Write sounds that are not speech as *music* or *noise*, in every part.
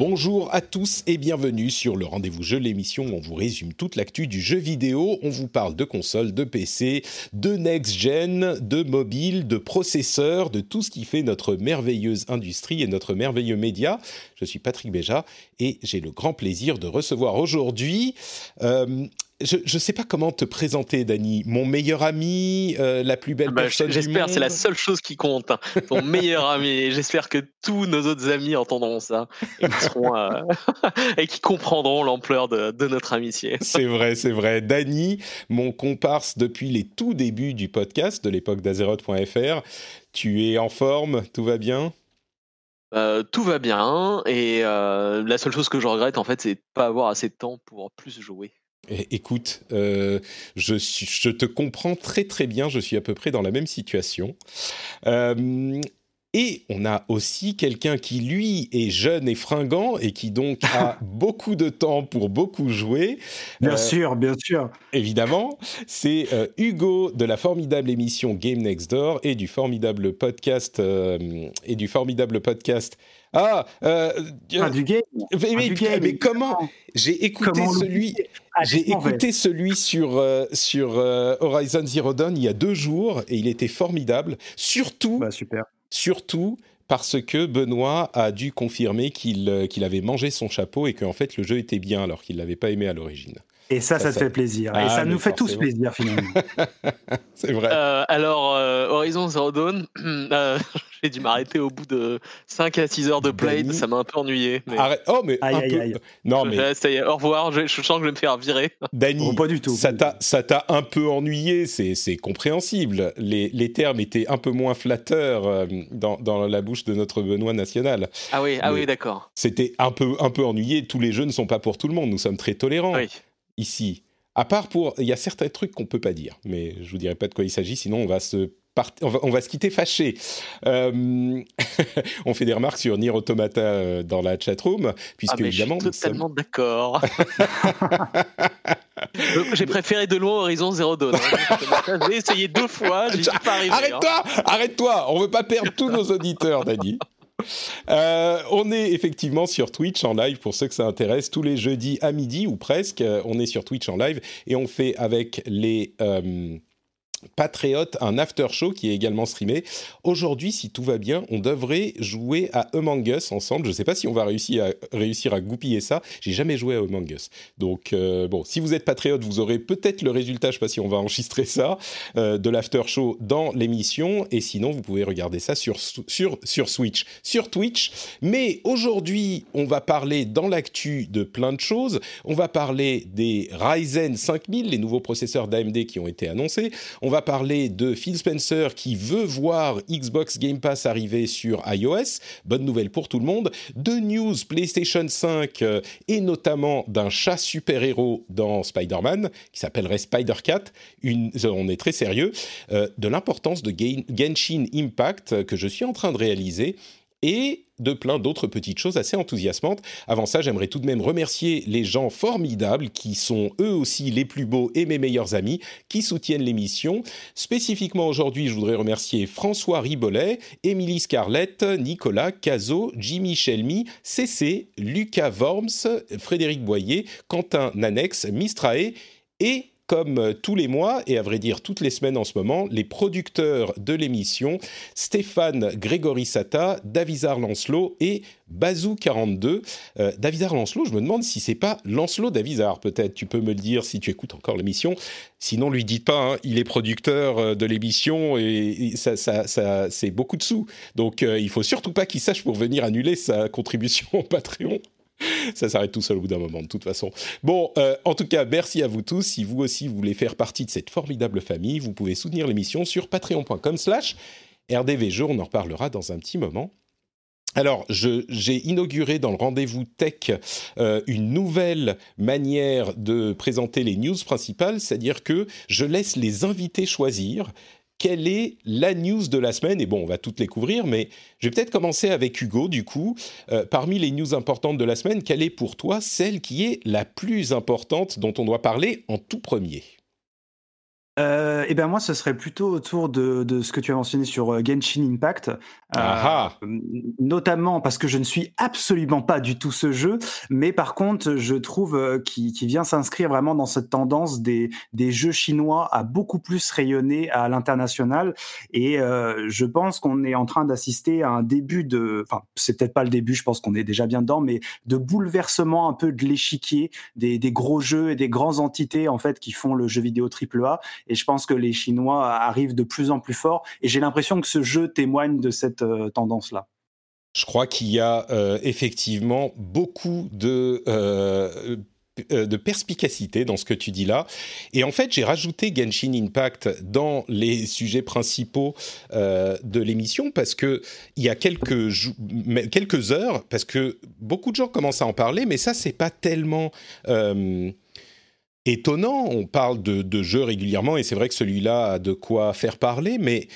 Bonjour à tous et bienvenue sur le rendez-vous jeu, l'émission où on vous résume toute l'actu du jeu vidéo. On vous parle de consoles, de PC, de next-gen, de mobile, de processeurs, de tout ce qui fait notre merveilleuse industrie et notre merveilleux média. Je suis Patrick Béja et j'ai le grand plaisir de recevoir aujourd'hui... euh, je ne sais pas comment te présenter, Dany. Mon meilleur ami, euh, la plus belle Bah, personne du J'espère, c'est la monde. seule chose qui compte. hein. Ton *laughs* meilleur ami. J'espère que tous nos autres amis entendront ça et qui, seront, euh, *laughs* et qui comprendront l'ampleur de, de notre amitié. *laughs* C'est vrai, c'est vrai. Dany, mon comparse depuis les tout débuts du podcast, de l'époque d'Azeroth.fr. Tu es en forme? Tout va bien? Euh, tout va bien et la seule chose que je regrette en fait, c'est de pas avoir assez de temps pour plus jouer. Eh, Écoute, euh, je, te comprends très très bien, je suis à peu près dans la même situation. Euh, et on a aussi quelqu'un qui, lui, est jeune et fringant et qui donc a *laughs* beaucoup de temps pour beaucoup jouer. Bien Euh, sûr, bien sûr. évidemment, c'est euh, Hugo de la formidable émission Game Next Door et du formidable podcast euh, et du formidable podcast. Ah, Ah, du game. mais, Ah, mais- du game, mais comment. J'ai écouté Comment celui. Ah, J'ai écouté celui sur, euh, sur euh, Horizon Zero Dawn il y a deux jours et il était formidable. Surtout, Bah, super. Surtout parce que Benoît a dû confirmer qu'il euh, qu'il avait mangé son chapeau et qu'en fait le jeu était bien alors qu'il l'avait pas aimé à l'origine. Et ça, Ça, ça, te ça- fait plaisir. Ah, et ça nous fait tous plaisir, finalement. *laughs* C'est vrai. Euh, alors, euh, Horizon Zero Dawn, *clears throat* euh, *laughs* j'ai dû m'arrêter au bout de 5 à 6 heures de play, Denis. ça m'a un peu ennuyé. Mais... Arrête. Oh mais Aïe, un aïe, peu. aïe. Non mais Ouais, ça y est, au revoir, je, je sens que je vais me faire virer. *laughs* Dany, Oh, pas du tout. ça t'a un peu ennuyé, c'est compréhensible. Les, les termes étaient un peu moins flatteurs euh, dans, dans la bouche de notre Benoît national. Ah oui, ah Mais- oui, d'accord. C'était un peu un peu ennuyé. Tous les jeux ne sont pas pour tout le monde. Nous sommes très tolérants Oui. Ici. À part pour, il y a certains trucs qu'on peut pas dire, mais je vous dirai pas de quoi il s'agit, sinon on va se part- on va, on va se quitter fâché. Euh, *laughs* on fait des remarques sur Nier Automata euh, dans la chatroom, puisque Ah, mais évidemment je suis sommes- totalement d'accord. Donc, *laughs* J'ai préféré de loin Horizon Zero Dawn. hein. J'ai essayé deux fois, suis pas arrivé. hein. Arrête-toi, arrête-toi, on veut pas perdre tous nos auditeurs, Dani. *laughs* Euh, on est effectivement sur Twitch en live pour ceux que ça intéresse tous les jeudis à midi ou presque. euh, On est sur Twitch en live et on fait avec les euh, Patriotes un after show qui est également streamé. Aujourd'hui, si tout va bien, on devrait jouer à Among Us ensemble. Je ne sais pas si on va réussir à, goupiller ça. J'ai jamais joué à Among Us. Donc, euh, bon, si vous êtes patriote, vous aurez peut-être le résultat. Je ne sais pas si on va enregistrer ça euh, de l'after show dans l'émission. Et sinon, vous pouvez regarder ça sur, sur, sur Switch, sur Twitch. Mais aujourd'hui, on va parler dans l'actu de plein de choses. On va parler des Ryzen 5000, les nouveaux processeurs d'AMD qui ont été annoncés. On va parler de Phil Spencer qui veut voir Xbox Game Pass arriver sur iOS. Bonne nouvelle pour tout le monde. De news PlayStation 5 euh, et notamment d'un chat super-héros dans Spider-Man qui s'appellerait Spider-Cat. Euh, on est très sérieux. Euh, de l'importance de Gen- Genshin Impact que je suis en train de réaliser et de plein d'autres petites choses assez enthousiasmantes. Avant ça, j'aimerais tout de même remercier les gens formidables qui sont eux aussi les plus beaux et mes meilleurs amis qui soutiennent l'émission. Spécifiquement aujourd'hui, je voudrais remercier François Ribollet, Émilie Scarlett, Nicolas Cazot, Jimmy Shelmy, CC, Lucas Worms, Frédéric Boyer, Quentin Nanex, Mistrae et comme euh, tous les mois, et à vrai dire toutes les semaines en ce moment, les producteurs de l'émission, Stéphane Grégory Sata, Davizar Lancelot et Bazou42. Euh, Davizar Lancelot, je me demande si c'est pas Lancelot Davizar, peut-être. Tu peux me le dire si tu écoutes encore l'émission. Sinon, lui dites pas, hein, il est producteur euh, de l'émission et, ça, ça, c'est beaucoup de sous. Donc, euh, il faut surtout pas qu'il sache pour venir annuler sa contribution au Patreon. *laughs* ça s'arrête tout seul au bout d'un moment, de toute façon. Bon, euh, en tout cas, merci à vous tous. Si vous aussi voulez faire partie de cette formidable famille, vous pouvez soutenir l'émission sur patreon.com/slash rdvjeux. On en reparlera dans un petit moment. Alors, j'ai inauguré dans le rendez-vous tech euh, une nouvelle manière de présenter les news principales, c'est-à-dire que je laisse les invités choisir quelle est la news de la semaine Et bon, on va toutes les couvrir, mais je vais peut-être commencer avec Hugo, du coup. Euh, parmi les news importantes de la semaine, quelle est pour toi celle qui est la plus importante dont on doit parler en tout premier? Euh, eh bien moi, ce serait plutôt autour de, de, ce que tu as mentionné sur euh, Genshin Impact, euh, notamment parce que je ne suis absolument pas du tout ce jeu, mais par contre, je trouve qu'il vient s'inscrire vraiment dans cette tendance des, des jeux chinois à beaucoup plus rayonner à l'international, et euh, je pense qu'on est en train d'assister à un début de, enfin c'est peut-être pas le début, je pense qu'on est déjà bien dedans, mais de bouleversement un peu de l'échiquier des, des gros jeux et des grandes entités en fait qui font le jeu vidéo AAA et je pense que les Chinois arrivent de plus en plus fort. Et j'ai l'impression que ce jeu témoigne de cette euh, tendance-là. Je crois qu'il y a euh, effectivement beaucoup de euh, de perspicacité dans ce que tu dis là. Et en fait, j'ai rajouté Genshin Impact dans les sujets principaux de l'émission parce que il y a quelques, quelques heures, parce que beaucoup de gens commencent à en parler, mais ça, c'est pas tellement étonnant. On parle de, jeux régulièrement et c'est vrai que celui-là a de quoi faire parler, mais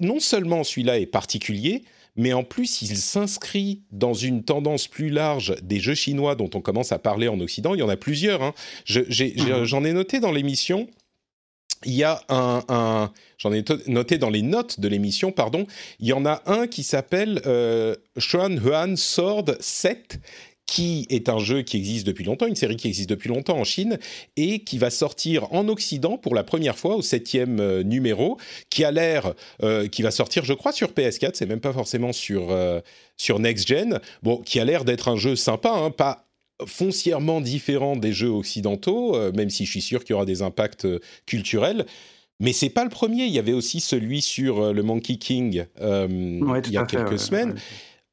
non seulement celui-là est particulier, mais en plus il s'inscrit dans une tendance plus large des jeux chinois dont on commence à parler en Occident. Il y en a plusieurs. Hein. Mhm. J'en ai, noté dans l'émission. Il y a un, j'en ai noté dans les notes de l'émission, pardon. Il y en a un qui s'appelle euh, Xuan Huan Sword 7, qui est un jeu qui existe depuis longtemps, une série qui existe depuis longtemps en Chine, et qui va sortir en Occident pour la première fois au septième euh, numéro, qui a l'air, euh, qui va sortir, je crois, sur PS4, c'est même pas forcément sur, euh, sur Next Gen, bon, qui a l'air d'être un jeu sympa, hein, pas foncièrement différent des jeux occidentaux, même si je suis sûr qu'il y aura des impacts culturels. Mais c'est pas le premier. Il y avait aussi celui sur le Monkey King il y a quelques semaines.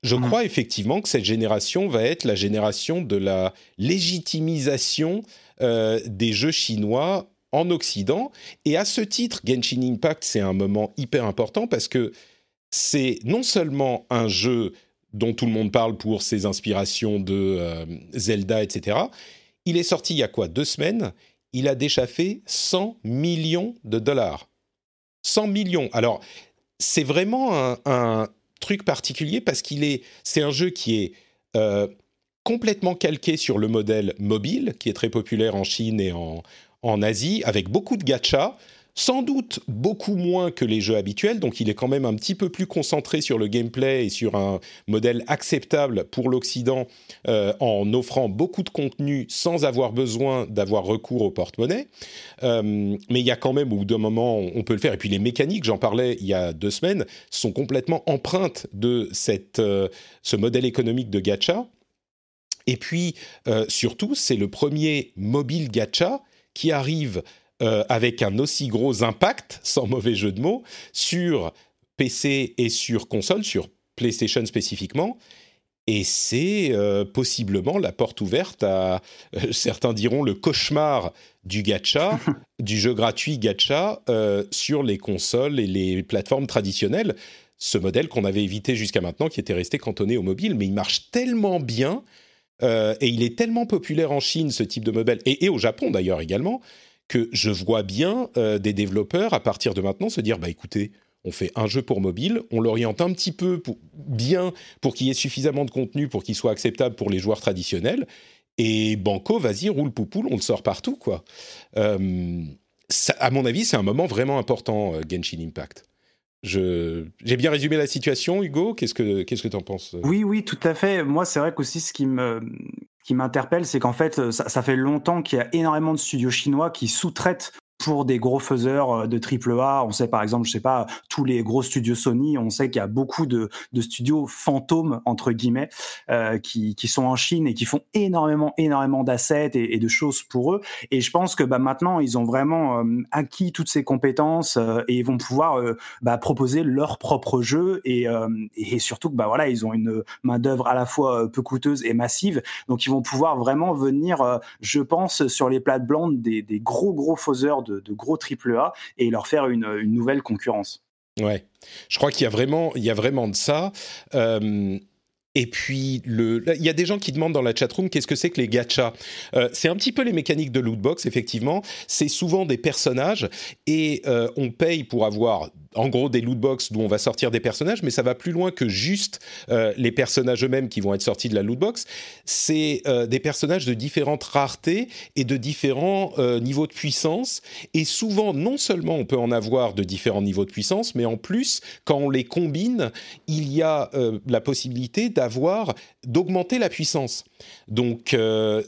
Je mmh. crois effectivement que cette génération va être la génération de la légitimisation euh, des jeux chinois en Occident. Et à ce titre, Genshin Impact, c'est un moment hyper important parce que c'est non seulement un jeu dont tout le monde parle pour ses inspirations de euh, Zelda, etc. Il est sorti il y a quoi? Deux semaines? Il a déjà fait 100 millions de dollars. 100 millions. Alors, c'est vraiment un, truc particulier parce qu'il est, c'est un jeu qui est euh, complètement calqué sur le modèle mobile, qui est très populaire en Chine et en, en Asie, avec beaucoup de gachas sans doute beaucoup moins que les jeux habituels, donc il est quand même un petit peu plus concentré sur le gameplay et sur un modèle acceptable pour l'Occident euh, en offrant beaucoup de contenu sans avoir besoin d'avoir recours au porte-monnaie. Euh, mais il y a quand même, au bout d'un moment, on peut le faire. Et puis les mécaniques, j'en parlais il y a deux semaines, sont complètement empreintes de cette, euh, ce modèle économique de gacha. Et puis, surtout, c'est le premier mobile gacha qui arrive euh, avec un aussi gros impact, sans mauvais jeu de mots, sur PC et sur console, sur PlayStation spécifiquement. Et c'est euh, possiblement la porte ouverte à, euh, *laughs* certains diront, le cauchemar du gacha, *laughs* du jeu gratuit gacha sur les consoles et les plateformes traditionnelles. Ce modèle qu'on avait évité jusqu'à maintenant, qui était resté cantonné au mobile, mais il marche tellement bien et il est tellement populaire en Chine, ce type de modèle, et au Japon d'ailleurs également, que je vois bien euh, des développeurs à partir de maintenant se dire bah écoutez, on fait un jeu pour mobile, on l'oriente un petit peu bien pour qu'il y ait suffisamment de contenu pour qu'il soit acceptable pour les joueurs traditionnels. Et Banco, vas-y, roule poupoule, on le sort partout, quoi. Euh, à mon avis, c'est un moment vraiment important, euh, Genshin Impact. j'ai bien résumé la situation, Hugo. Qu'est-ce que qu'est-ce que en penses Oui, oui, tout à fait. Moi, c'est vrai qu'aussi ce qui me qui m'interpelle, c'est qu'en fait, ça, fait longtemps qu'il y a énormément de studios chinois qui sous-traitent pour des gros faiseurs de triple A. On sait par exemple, je sais pas, tous les gros studios Sony, on sait qu'il y a beaucoup de, de studios fantômes entre guillemets qui, qui sont en Chine et qui font énormément, énormément d'assets et, de choses pour eux. Et je pense que bah, maintenant, ils ont vraiment acquis toutes ces compétences et vont pouvoir bah, proposer leur propre jeu et, et surtout bah voilà, ils ont une main d'œuvre à la fois peu coûteuse et massive, donc ils vont pouvoir vraiment venir, je pense, sur les plates blanches des, des gros gros faiseurs de, de gros triple A et leur faire une, une nouvelle concurrence. Ouais, je crois qu'il y a vraiment, il y a vraiment de ça. Euh, et puis, le, il y a des gens qui demandent dans la chatroom qu'est-ce que c'est que les gachas? Euh, c'est un petit peu les mécaniques de lootbox, effectivement. C'est souvent des personnages et euh, on paye pour avoir en gros des loot box d'où on va sortir des personnages, mais ça va plus loin que juste euh, les personnages eux-mêmes qui vont être sortis de la loot box. C'est euh, des personnages de différentes raretés et de différents euh, niveaux de puissance. Et souvent, non seulement on peut en avoir de différents niveaux de puissance, mais en plus, quand on les combine, il y a la possibilité d'avoir d'augmenter la puissance. Donc,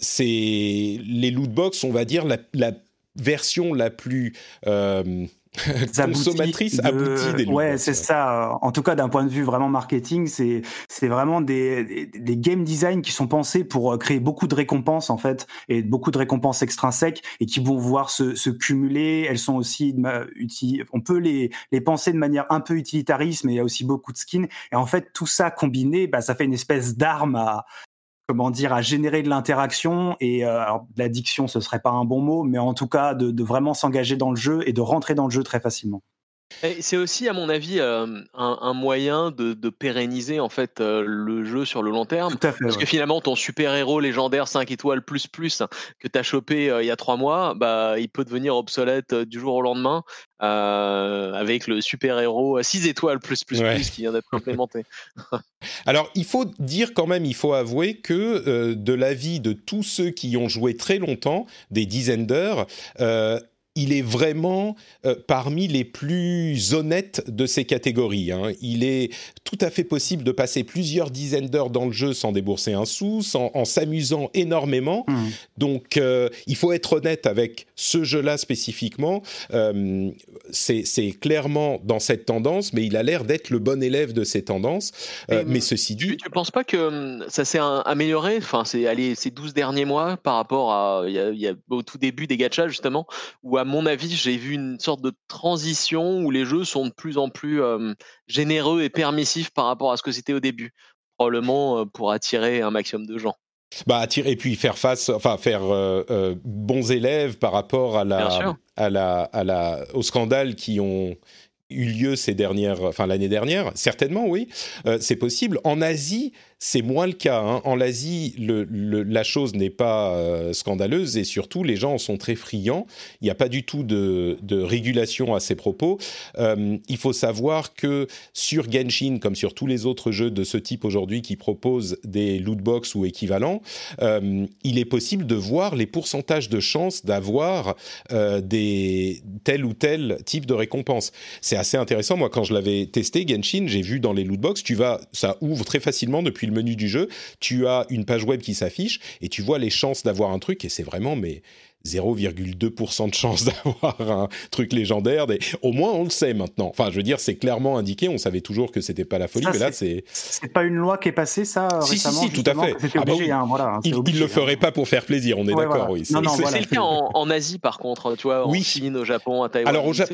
c'est les loot box, on va dire la, la version la plus consommatrice aboutie des Ouais, c'est ça. En tout cas, d'un point de vue vraiment marketing, c'est c'est vraiment des, des, game design qui sont pensés pour euh, créer beaucoup de récompenses en fait et beaucoup de récompenses extrinsèques et qui vont voir se, se cumuler. Elles sont aussi on peut les les penser de manière un peu utilitariste, mais il y a aussi beaucoup de skins. Et en fait, tout ça combiné, bah, ça fait une espèce d'arme à comment dire, à générer de l'interaction et euh, l'addiction, ce serait pas un bon mot, mais en tout cas de, de vraiment s'engager dans le jeu et de rentrer dans le jeu très facilement. C'est aussi, à mon avis, euh, un, un, moyen de, de, pérenniser en fait euh, le jeu sur le long terme. Tout à fait, parce ouais. que finalement, ton super-héros légendaire 5 étoiles plus plus que tu as chopé euh, il y a 3 mois, bah, il peut devenir obsolète du jour au lendemain avec le super-héros 6 étoiles plus plus Ouais. plus qui vient d'être *laughs* implémenté. Alors, il faut dire quand même, il faut avouer que de l'avis de tous ceux qui ont joué très longtemps, des dizaines d'heures, il est vraiment euh, parmi les plus honnêtes de ces catégories. hein. Il est tout à fait possible de passer plusieurs dizaines d'heures dans le jeu sans débourser un sou, sans- en s'amusant énormément. Mmh. Donc, euh, il faut être honnête avec ce jeu-là spécifiquement. Euh, c'est clairement dans cette tendance, mais il a l'air d'être le bon élève de ces tendances. Mais ceci dit, tu penses pas que hum, ça s'est amélioré? Enfin, ces 12 derniers mois par rapport à il y a, il y a- au tout début des gachas justement, où à mon avis j'ai vu une sorte de transition où les jeux sont de plus en plus euh, généreux et permissifs par rapport à ce que c'était au début, probablement pour attirer un maximum de gens. bah, attirer- et puis faire face, enfin faire euh, euh, bons élèves par rapport à la, à la, à la, aux scandales qui ont eu lieu ces dernières, enfin l'année dernière, certainement oui, c'est possible. En Asie, c'est moins le cas. hein. En Asie, la chose n'est pas euh, scandaleuse et surtout les gens en sont très friands. Il n'y a pas du tout de, régulation à ces propos. Euh, il faut savoir que sur Genshin, comme sur tous les autres jeux de ce type aujourd'hui qui proposent des loot box ou équivalents, euh, il est possible de voir les pourcentages de chances d'avoir des tel ou tel type de récompense. C'est assez intéressant. Moi, quand je l'avais testé, Genshin, j'ai vu dans les loot box, tu vas, ça ouvre très facilement depuis menu du jeu. Tu as une page web qui s'affiche et tu vois les chances d'avoir un truc et c'est vraiment mais 0,2% de chance *laughs* d'avoir un truc légendaire. Des... Au moins, on le sait maintenant. Enfin, je veux dire, c'est clairement indiqué. On savait toujours que c'était pas la folie, Ça, mais là, c'est. C'est pas une loi qui est passée, ça, Si, si, récemment si, tout à fait. Ah bah obligé, oui. hein, voilà. hein, Il, le hein. ferait pas pour faire plaisir, on est Ouais, d'accord, voilà. oui. Non, non, C'est voilà. le cas en, en Asie par contre, tu vois, Oui. en Chine, au Japon, à Taïwan. Alors, au Ja-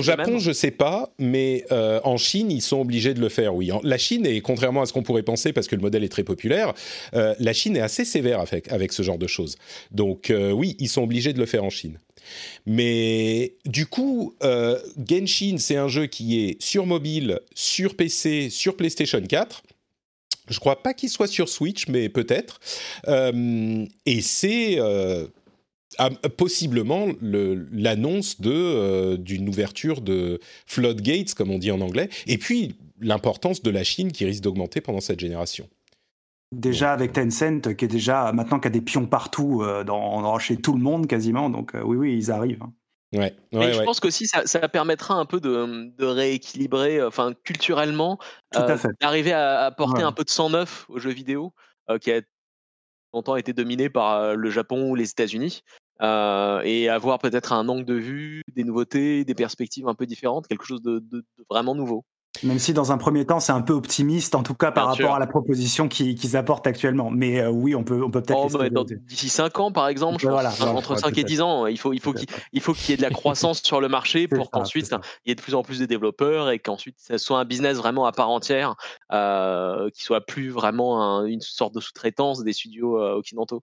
Japon, même je sais pas, mais euh, en Chine, ils sont obligés de le faire, oui. En- La Chine, et contrairement à ce qu'on pourrait penser, parce que le modèle est très populaire, euh, la Chine est assez sévère avec, avec ce genre de choses. Donc, euh, oui, ils sont obligés de le faire en Chine. Mais du coup, euh, Genshin, c'est un jeu qui est sur mobile, sur PC, sur PlayStation 4. Je crois pas qu'il soit sur Switch, mais peut-être. Euh, et c'est euh, possiblement le- l'annonce d'une ouverture de floodgates, comme on dit en anglais. Et puis l'importance de la Chine qui risque d'augmenter pendant cette génération. Déjà avec Tencent, qui est déjà maintenant qui a des pions partout euh, dans, dans- chez tout le monde quasiment. Donc euh, oui, oui, ils arrivent. hein. Ouais, Et ouais, je ouais. pense qu'aussi ça, ça permettra un peu de, de rééquilibrer, euh, enfin culturellement, euh, d'arriver à apporter Ouais. un peu de sang neuf aux jeux vidéo, euh, qui a longtemps été dominé par euh, le Japon ou les États-Unis. et avoir peut-être un angle de vue, des nouveautés, des perspectives un peu différentes, quelque chose de vraiment nouveau. Même si dans un premier temps c'est un peu optimiste, en tout cas par rapport à la proposition qu'ils apportent actuellement. Mais euh, oui, on peut, on peut peut-être. Oh, d'ici 5 ans, par exemple, entre 5 et 10 ans, il faut, il faut qu'il faut qu'il y ait de la *laughs* croissance sur le marché pour qu'ensuite il y ait de plus en plus de développeurs et qu'ensuite ce soit un business vraiment à part entière, euh, qui soit plus vraiment une sorte de sous-traitance des studios euh, occidentaux.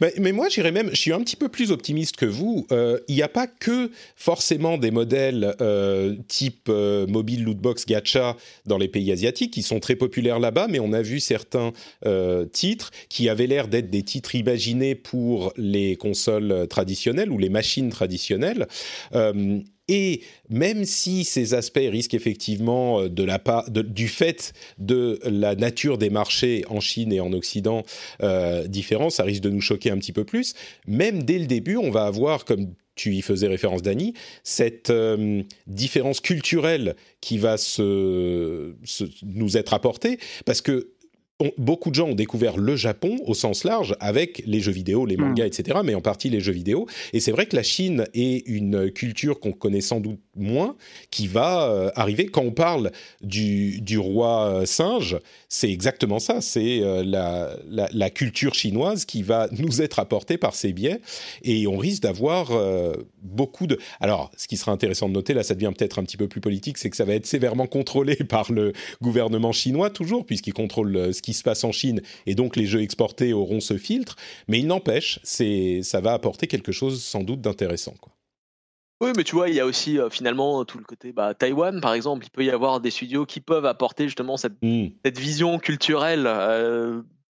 Mais, moi, j'irais même, je suis un petit peu plus optimiste que vous. Euh, il n'y a pas que forcément des modèles euh, type euh, mobile lootbox gacha dans les pays asiatiques qui sont très populaires là-bas, mais on a vu certains titres qui avaient l'air d'être des titres imaginés pour les consoles traditionnelles ou les machines traditionnelles. Et même si ces aspects risquent effectivement euh, de la du fait de la nature des marchés en Chine et en Occident euh, différents, ça risque de nous choquer un petit peu plus. Même dès le début, on va avoir, comme tu y faisais référence, Dani, cette euh, différence culturelle qui va se, nous être apportée, parce que beaucoup de gens ont découvert le Japon au sens large avec les jeux vidéo, les mangas, hmm. etc., mais en partie les jeux vidéo. Et c'est vrai que la Chine est une culture qu'on connaît sans doute moins, qui va euh, arriver. Quand on parle du, du roi euh, singe, c'est exactement ça. C'est euh, la, la, culture chinoise qui va *laughs* nous être apportée par ces biais. Et on risque d'avoir beaucoup de... Alors, ce qui sera intéressant de noter, là, ça devient peut-être un petit peu plus politique, c'est que ça va être sévèrement contrôlé *laughs* par le gouvernement chinois, toujours, puisqu'il contrôle ce qui se passe en Chine. Et donc, les jeux exportés auront ce filtre. Mais il n'empêche, ça va apporter quelque chose sans doute d'intéressant. Quoi. Oui, mais tu vois, il y a aussi finalement tout le côté bah, Taïwan, par exemple. Il peut y avoir des studios qui peuvent apporter justement cette, mmh. cette vision culturelle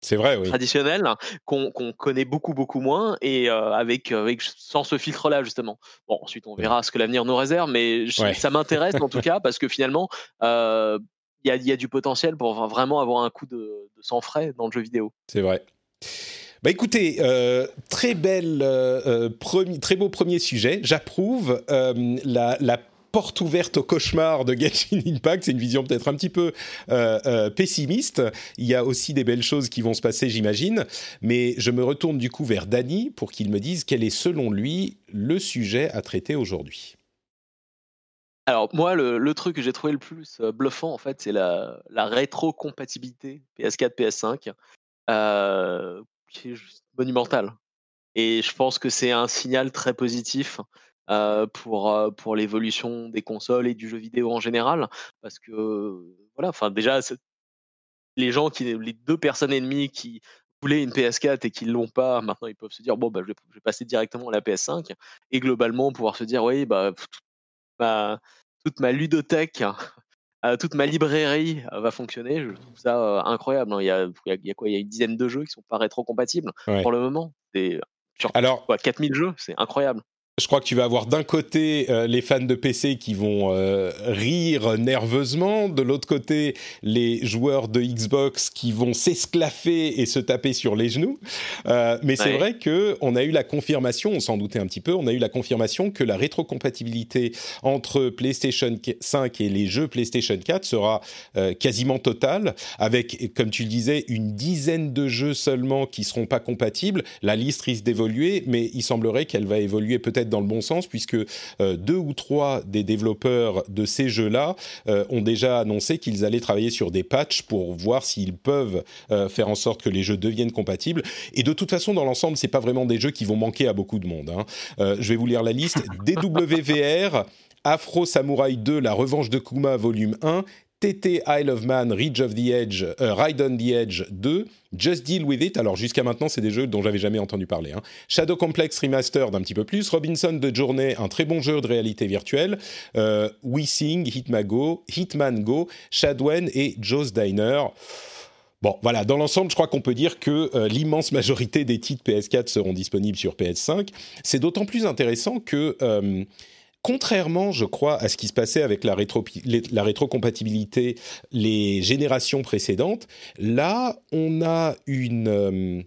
c'est vrai, oui. traditionnelle qu'on connaît beaucoup, beaucoup moins et avec, avec, sans ce filtre-là, justement. Bon, ensuite, on verra ce que l'avenir nous réserve, mais ça m'intéresse en tout *laughs* cas parce que finalement, y, a, y, a, du potentiel pour vraiment avoir un coup de, sang frais dans le jeu vidéo. C'est vrai. Bah écoutez, euh, très belle, euh, euh très beau premier sujet. J'approuve la, porte ouverte au cauchemar de Genshin Impact. C'est une vision peut-être un petit peu pessimiste. Il y a aussi des belles choses qui vont se passer, j'imagine. Mais je me retourne du coup vers Dany pour qu'il me dise quel est selon lui le sujet à traiter aujourd'hui. Alors moi, le, truc que j'ai trouvé le plus bluffant, en fait, c'est la, la rétrocompatibilité PS4, PS5. Euh, qui est monumental. Et je pense que c'est un signal très positif pour, pour l'évolution des consoles et du jeu vidéo en général. Parce que, voilà, enfin, déjà, les gens qui, les deux personnes ennemies qui voulaient une PS4 et qui ne l'ont pas, maintenant ils peuvent se dire, bon, bah, je, vais, passer directement à la PS5 et globalement pouvoir se dire, oui, bah, toute ma ludothèque *laughs* euh, toute ma librairie euh, va fonctionner. Je trouve ça euh, incroyable. Il y, a, il, y a, quoi? Il y a une dizaine de jeux qui sont pas rétro-compatibles pour le moment. C'est Alors, quoi, 4000 jeux, c'est incroyable je crois que tu vas avoir d'un côté euh, les fans de PC qui vont euh, rire nerveusement, de l'autre côté les joueurs de Xbox qui vont s'esclaffer et se taper sur les genoux. Euh, mais c'est vrai que on a eu la confirmation, on s'en doutait un petit peu, on a eu la confirmation que la rétrocompatibilité entre PlayStation 5 et les jeux PlayStation 4 sera quasiment totale, avec, comme tu le disais, une dizaine de jeux seulement qui seront pas compatibles. La liste risque d'évoluer, mais il semblerait qu'elle va évoluer peut-être dans le bon sens puisque euh, deux ou trois des développeurs de ces jeux-là euh, ont déjà annoncé qu'ils allaient travailler sur des patchs pour voir s'ils peuvent euh, faire en sorte que les jeux deviennent compatibles. Et de toute façon, dans l'ensemble, c'est pas vraiment des jeux qui vont manquer à beaucoup de monde. Hein. je vais vous lire la liste. *laughs* DWVR. Afro Samurai 2, La Revanche de Kuma, volume 1, TT Isle of Man, Ridge of the Edge, euh, Ride on the Edge 2, Just Deal with It. Alors jusqu'à maintenant, c'est des jeux dont j'avais jamais entendu parler. Hein. Shadow Complex Remastered un petit peu plus, Robinson de Journée, un très bon jeu de réalité virtuelle, euh, We Sing, Hitman Go, Hitman Go, Shadwen et Joe's Diner. Bon, voilà, dans l'ensemble, je crois qu'on peut dire que euh, l'immense majorité des titres PS4 seront disponibles sur PS5. C'est d'autant plus intéressant que contrairement, je crois, à ce qui se passait avec la, rétro, rétrocompatibilité les générations précédentes, là, on a une... Euh,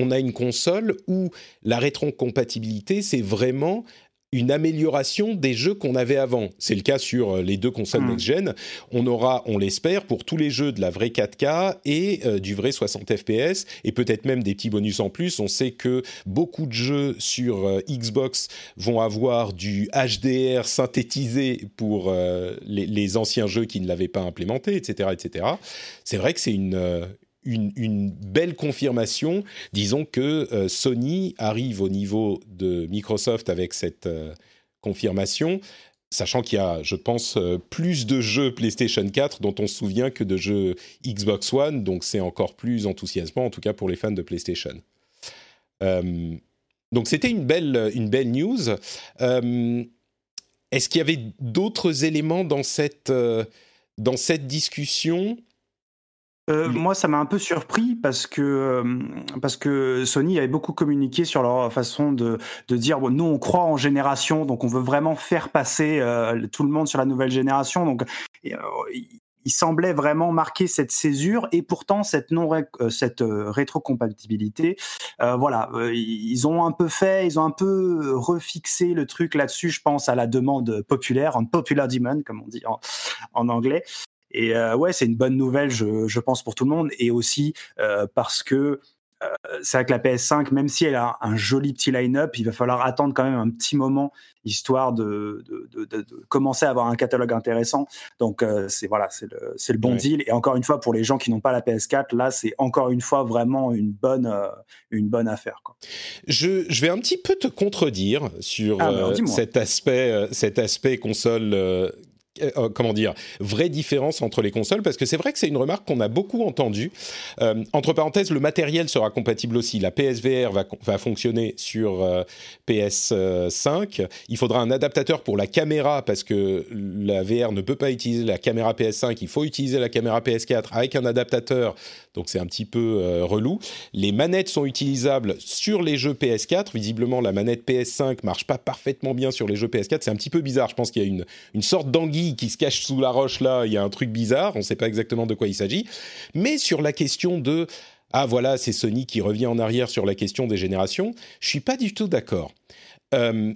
on a une console où la rétrocompatibilité, c'est vraiment une amélioration des jeux qu'on avait avant. C'est le cas sur euh, les deux consoles Mm. next-gen. On aura, on l'espère, pour tous les jeux de la vraie 4K et euh, du vrai 60 FPS et peut-être même des petits bonus en plus. On sait que beaucoup de jeux sur euh, Xbox vont avoir du HDR synthétisé pour euh, les, les anciens jeux qui ne l'avaient pas implémenté, etc., etc. C'est vrai que c'est une une, belle confirmation. Disons que euh, Sony arrive au niveau de Microsoft avec cette euh, confirmation, sachant qu'il y a, je pense, euh, plus de jeux PlayStation 4 dont on se souvient que de jeux Xbox One, donc c'est encore plus enthousiasmant, en tout cas pour les fans de PlayStation. Donc c'était une belle, une belle news. Est-ce qu'il y avait d'autres éléments dans cette, dans cette discussion? Euh, moi, ça m'a un peu surpris parce que, euh, parce que Sony avait beaucoup communiqué sur leur façon de, de dire bon, nous, on croit en génération, donc on veut vraiment faire passer euh, tout le monde sur la nouvelle génération. Donc, euh, il- semblait vraiment marquer cette césure et pourtant cette non ré- euh, cette euh, rétrocompatibilité euh, voilà ils ont un peu fait ils ont un peu refixé le truc là-dessus je pense à la demande populaire en popular demand comme on dit en, en anglais et euh, ouais, c'est une bonne nouvelle, je, je pense, pour tout le monde. Et aussi euh, parce que euh, c'est vrai que la PS5, même si elle a un joli petit line-up, il va falloir attendre quand même un petit moment, histoire de, de, de, commencer à avoir un catalogue intéressant. Donc euh, c'est voilà, c'est le, le bon deal. Et encore une fois, pour les gens qui n'ont pas la PS4, là, c'est encore une fois vraiment une bonne, euh, une bonne affaire. Quoi. Je, je vais un petit peu te contredire sur Ah, dis-moi. cet aspect, cet aspect console. Euh, euh, comment dire, vraie différence entre les consoles, parce que c'est vrai que c'est une remarque qu'on a beaucoup entendue. Euh, entre parenthèses, le matériel sera compatible aussi. La PSVR va, fonctionner sur euh, PS5. Il faudra un adaptateur pour la caméra, parce que la VR ne peut pas utiliser la caméra PS5. Il faut utiliser la caméra PS4 avec un adaptateur, donc c'est un petit peu relou. Les manettes sont utilisables sur les jeux PS4. Visiblement, la manette PS5 marche pas parfaitement bien sur les jeux PS4. C'est un petit peu bizarre. Je pense qu'il y a une, une sorte d'anguille qui se cache sous la roche là. Il y a un truc bizarre. On ne sait pas exactement de quoi il s'agit. Mais sur la question de ah voilà, c'est Sony qui revient en arrière sur la question des générations, je suis pas du tout d'accord. Euh,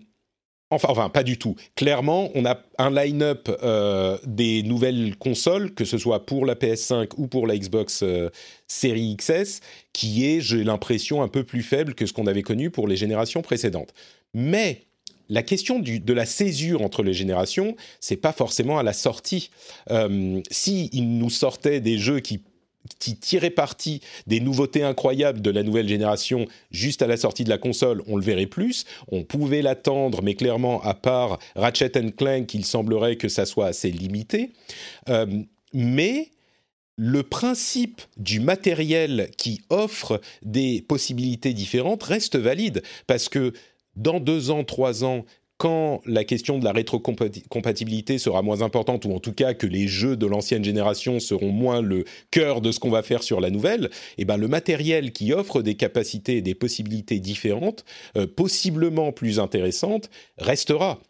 Enfin, enfin, pas du tout. Clairement, on a un line-up euh, des nouvelles consoles, que ce soit pour la PS5 ou pour la Xbox euh, Series XS, qui est, j'ai l'impression, un peu plus faible que ce qu'on avait connu pour les générations précédentes. Mais la question de la césure entre les générations, c'est pas forcément à la sortie. Euh, si nous sortaient des jeux qui qui tirait parti des nouveautés incroyables de la nouvelle génération juste à la sortie de la console, on le verrait plus. On pouvait l'attendre, mais clairement, à part Ratchet Clank, il semblerait que ça soit assez limité. Euh, mais le principe du matériel qui offre des possibilités différentes reste valide, parce que dans deux ans, trois ans, quand la question de la rétrocompatibilité sera moins importante, ou en tout cas que les jeux de l'ancienne génération seront moins le cœur de ce qu'on va faire sur la nouvelle, eh ben le matériel qui offre des capacités et des possibilités différentes, euh, possiblement plus intéressantes, restera.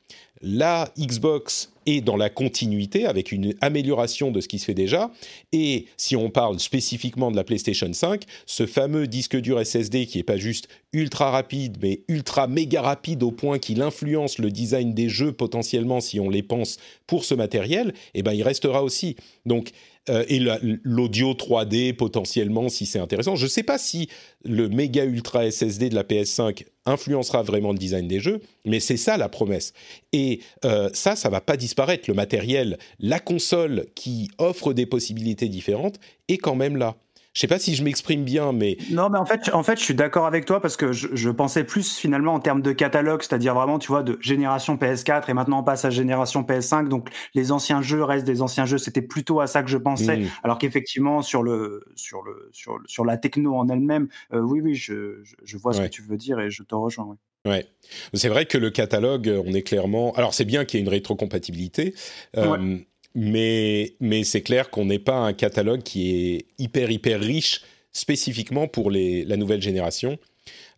La Xbox est dans la continuité avec une amélioration de ce qui se fait déjà. Et si on parle spécifiquement de la PlayStation 5, ce fameux disque dur SSD qui n'est pas juste ultra rapide, mais ultra méga rapide au point qu'il influence le design des jeux potentiellement si on les pense pour ce matériel, eh ben il restera aussi. Donc euh, et la- l'audio 3D potentiellement si c'est intéressant. Je ne sais pas si le méga ultra SSD de la PS5 influencera vraiment le design des jeux, mais c'est ça la promesse. Et euh, ça, ça va pas disparaître. Le matériel, la console qui offre des possibilités différentes est quand même là. Je sais pas si je m'exprime bien, mais Non, mais en fait, en fait, je suis d'accord avec toi parce que je, je pensais plus finalement en termes de catalogue, c'est-à-dire vraiment, tu vois, de génération PS4 et maintenant on passe à génération PS5. Donc les anciens jeux restent des anciens jeux. C'était plutôt à ça que je pensais. Mm. Alors qu'effectivement, sur le, sur le, sur le- sur la techno en elle-même, euh, oui, oui, je, je, je vois ce Ouais. que tu veux dire et je te rejoins. oui. Ouais, c'est vrai que le catalogue, on est clairement. Alors c'est bien qu'il y ait une rétrocompatibilité, euh, mais mais c'est clair qu'on n'est pas un catalogue qui est hyper hyper riche spécifiquement pour les, la nouvelle génération.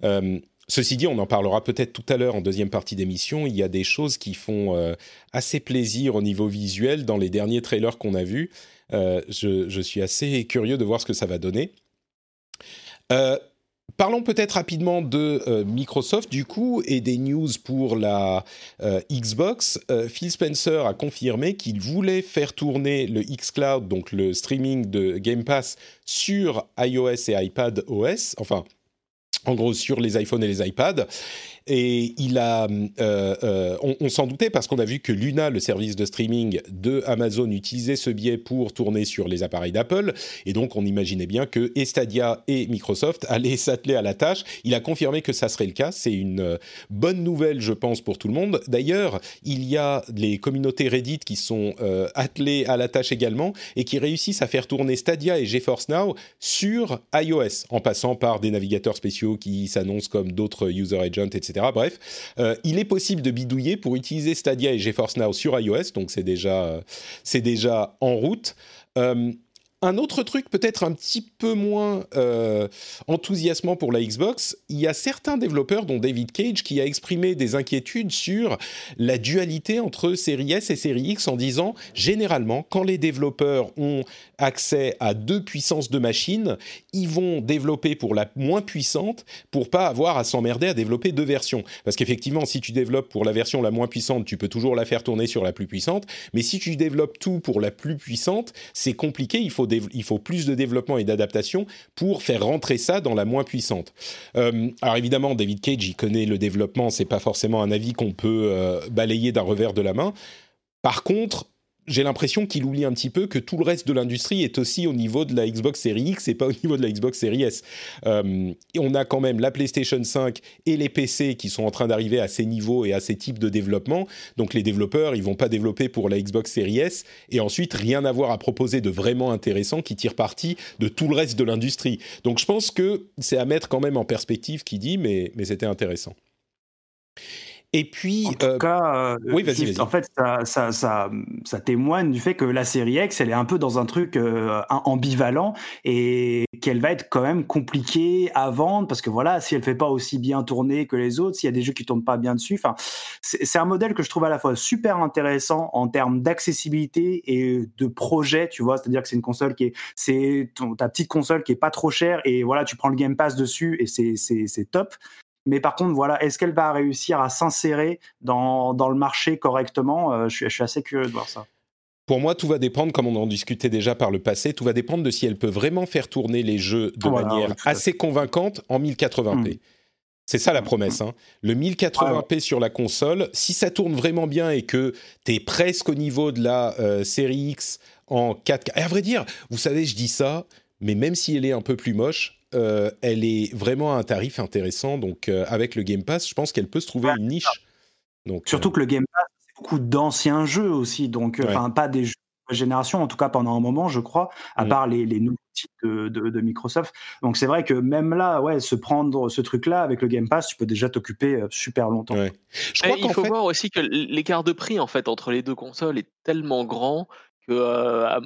Euh, ceci dit, on en parlera peut-être tout à l'heure en deuxième partie d'émission. Il y a des choses qui font euh, assez plaisir au niveau visuel dans les derniers trailers qu'on a vus. Euh, je, je suis assez curieux de voir ce que ça va donner. Parlons peut-être rapidement de euh, Microsoft du coup et des news pour la euh, Xbox. Euh, Phil Spencer a confirmé qu'il voulait faire tourner le xCloud, donc le streaming de Game Pass, sur iOS et iPad OS, enfin en gros sur les iPhones et les iPads. Et il a, euh, euh, on, s'en doutait parce qu'on a vu que Luna, le service de streaming de Amazon, utilisait ce biais pour tourner sur les appareils d'Apple. Et donc, on imaginait bien que Stadia et Microsoft *laughs* allaient s'atteler à la tâche. Il a confirmé que ça serait le cas. C'est une euh, bonne nouvelle, je pense, pour tout le monde. D'ailleurs, il y a les communautés Reddit qui sont attelées à la tâche également et qui réussissent à faire tourner Stadia et GeForce Now sur iOS en passant par des navigateurs spéciaux qui s'annoncent comme d'autres user agents, etc. Bref, euh, il est possible de bidouiller pour utiliser Stadia et GeForce Now sur iOS, donc c'est déjà, euh, c'est déjà en route. Euh, un autre truc peut-être un petit peu moins euh, enthousiasmant pour la Xbox, il y a certains développeurs, dont David Cage, qui a exprimé des inquiétudes sur la dualité entre série S et série X en disant, généralement, quand les développeurs ont accès à deux puissances de machines, ils vont développer pour la moins puissante pour pas avoir à s'emmerder à développer deux versions. Parce qu'effectivement, si tu développes pour la version la moins puissante, tu peux toujours la faire tourner sur la plus puissante, mais si tu développes tout pour la plus puissante, c'est compliqué, il faut il faut plus de développement et d'adaptation pour faire rentrer ça dans la moins puissante. Euh, alors évidemment, David Cage, il connaît le développement, c'est pas forcément un avis qu'on peut euh, balayer d'un revers de la main. Par contre, j'ai l'impression qu'il oublie un petit peu que tout le reste de l'industrie est aussi au niveau de la Xbox Series X et pas au niveau de la Xbox Series S. Euh, on a quand même la PlayStation 5 et les PC qui sont en train d'arriver à ces niveaux et à ces types de développement. Donc les développeurs, ils vont pas développer pour la Xbox Series S et ensuite rien avoir à proposer de vraiment intéressant qui tire parti de tout le reste de l'industrie. Donc je pense que c'est à mettre quand même en perspective qui dit, mais, mais c'était intéressant. Et puis, en tout euh, cas, euh, oui, vas-y, En fait, ça, ça, ça, ça, témoigne du fait que la série X, elle est un peu dans un truc euh, ambivalent et qu'elle va être quand même compliquée à vendre parce que voilà, si elle fait pas aussi bien tourner que les autres, s'il y a des jeux qui tournent pas bien dessus, enfin, c'est un modèle que je trouve à la fois super intéressant en termes d'accessibilité et de projet, tu vois, c'est-à-dire que c'est une console qui est, c'est ta petite console qui est pas trop chère et voilà, tu prends le Game Pass dessus et c'est top. Mais par contre, voilà, est-ce qu'elle va réussir à s'insérer dans, dans, le marché correctement euh, je, suis, je suis assez curieux de voir ça. Pour moi, tout va dépendre, comme on en discutait déjà par le passé, tout va dépendre de si elle peut vraiment faire tourner les jeux de manière assez convaincante en 1080p. Hmm. C'est ça la promesse. Hein. Le 1080p sur la console, si ça tourne vraiment bien et que tu es presque au niveau de la euh, série X en 4K. Et à vrai dire, vous savez, je dis ça, mais même si elle est un peu plus moche, euh, elle est vraiment à un tarif intéressant. Donc, euh, avec le Game Pass, je pense qu'elle peut se trouver une niche. Donc, Surtout euh, que le Game Pass, c'est beaucoup d'anciens jeux aussi. Donc, enfin, pas des jeux de génération, en tout cas pendant un moment, je crois, à mm. part les, nouveaux titres de, Microsoft. Donc, c'est vrai que même là, ouais, se prendre ce truc-là avec le Game Pass, tu peux déjà t'occuper super longtemps. Je crois il faut voir aussi que l'écart de prix en fait entre les deux consoles est tellement grand que, à,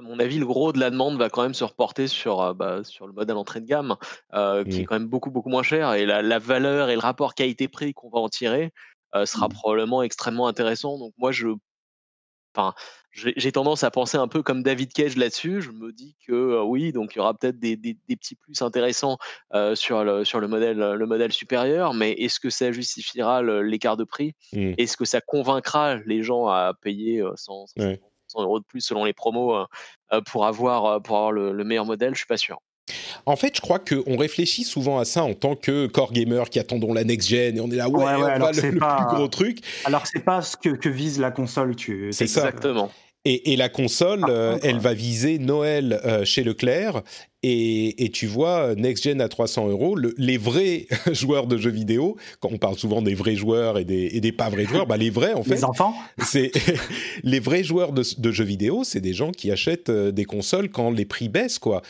mon avis, le gros de la demande va quand même se reporter sur, bah, sur le modèle entrée de gamme, qui est mmh. quand même beaucoup, beaucoup moins cher. Et la, valeur et le rapport qualité-prix qu'on va en tirer sera mmh. probablement extrêmement intéressant. Donc, moi, je. Enfin, j'ai tendance à penser un peu comme David Cage là-dessus. Je me dis que oui, donc il y aura peut-être des, des, petits plus intéressants sur, le, sur le, modèle, le modèle supérieur, mais est-ce que ça justifiera l'écart de prix? Mmh. Est-ce que ça convaincra les gens à payer 100, 100 euros de plus selon les promos euh, euh, pour avoir, euh, pour avoir le, meilleur modèle, je suis pas sûr. En fait, je crois qu'on réfléchit souvent à ça en tant que core gamer qui attendons la next gen et on est là, ouais, on va le, plus gros truc. Alors, c'est pas ce que, que, vise la console. Tu... C'est ça. Exactement. Et, et, la console, elle va viser Noël chez Leclerc et, tu vois, Next Gen à 300 euros, les vrais *laughs* joueurs de jeux vidéo, quand on parle souvent des vrais joueurs et des, et des pas vrais joueurs, bah les vrais en fait. Les enfants C'est *laughs* les vrais joueurs de, de, jeux vidéo, c'est des gens qui achètent euh, des consoles quand les prix baissent, quoi.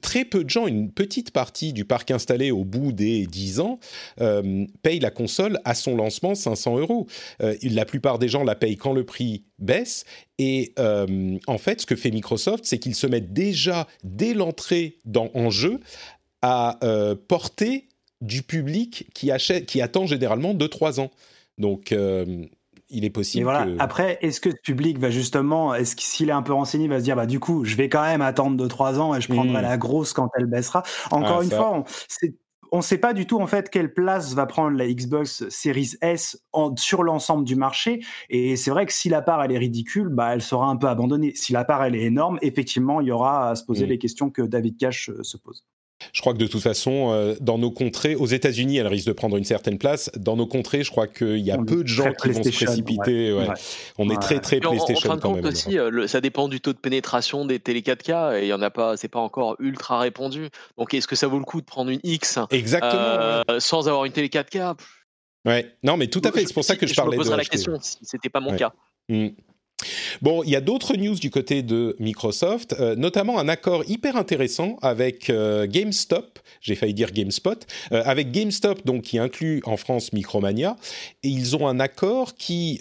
très peu de gens, une petite partie du parc installé au bout des 10 ans, euh, paye la console à son lancement 500 euros. Euh, la plupart des gens la payent quand le prix baisse. Et euh, en fait, ce que fait Microsoft, c'est qu'ils se mettent déjà dès l'entrée dans, en jeu à euh, porter du public qui, achète, qui attend généralement 2-3 ans. Donc, euh, il est possible. voilà. Après, est-ce que ce public va justement, est-ce que s'il est un peu renseigné, va se dire, bah du coup, je vais quand même attendre 2-3 ans et je prendrai hmm. la grosse quand elle baissera. Encore ah, une fois, c'est on ne sait pas du tout en fait quelle place va prendre la Xbox Series S sur l'ensemble du marché. Et c'est vrai que si la part elle est ridicule, bah elle sera un peu abandonnée. Si la part elle est énorme, effectivement, il y aura à se poser mm. les questions que David Cash se pose. Je crois que de toute façon, euh, dans nos contrées, aux États-Unis, elle risque de prendre une certaine place. Dans nos contrées, je crois qu'il y a peu de gens qui vont se précipiter. On est très très PlayStation en, quand même. aussi, euh, ça dépend du taux de pénétration des télé 4K et il y en a pas, c'est pas encore ultra répandu. Donc est-ce que ça vaut le coup de prendre une X Exactement, euh, sans avoir une télé 4K Ouais, non, mais tout à fait. C'est pour ça que je, parlais. Je me poserai la question si c'était pas mon cas. Mmh. Bon, il y a d'autres news du côté de Microsoft, euh, notamment un accord hyper intéressant avec euh, GameStop, j'ai failli dire GameSpot, euh, avec GameStop donc qui inclut en France Micromania, et ils ont un accord qui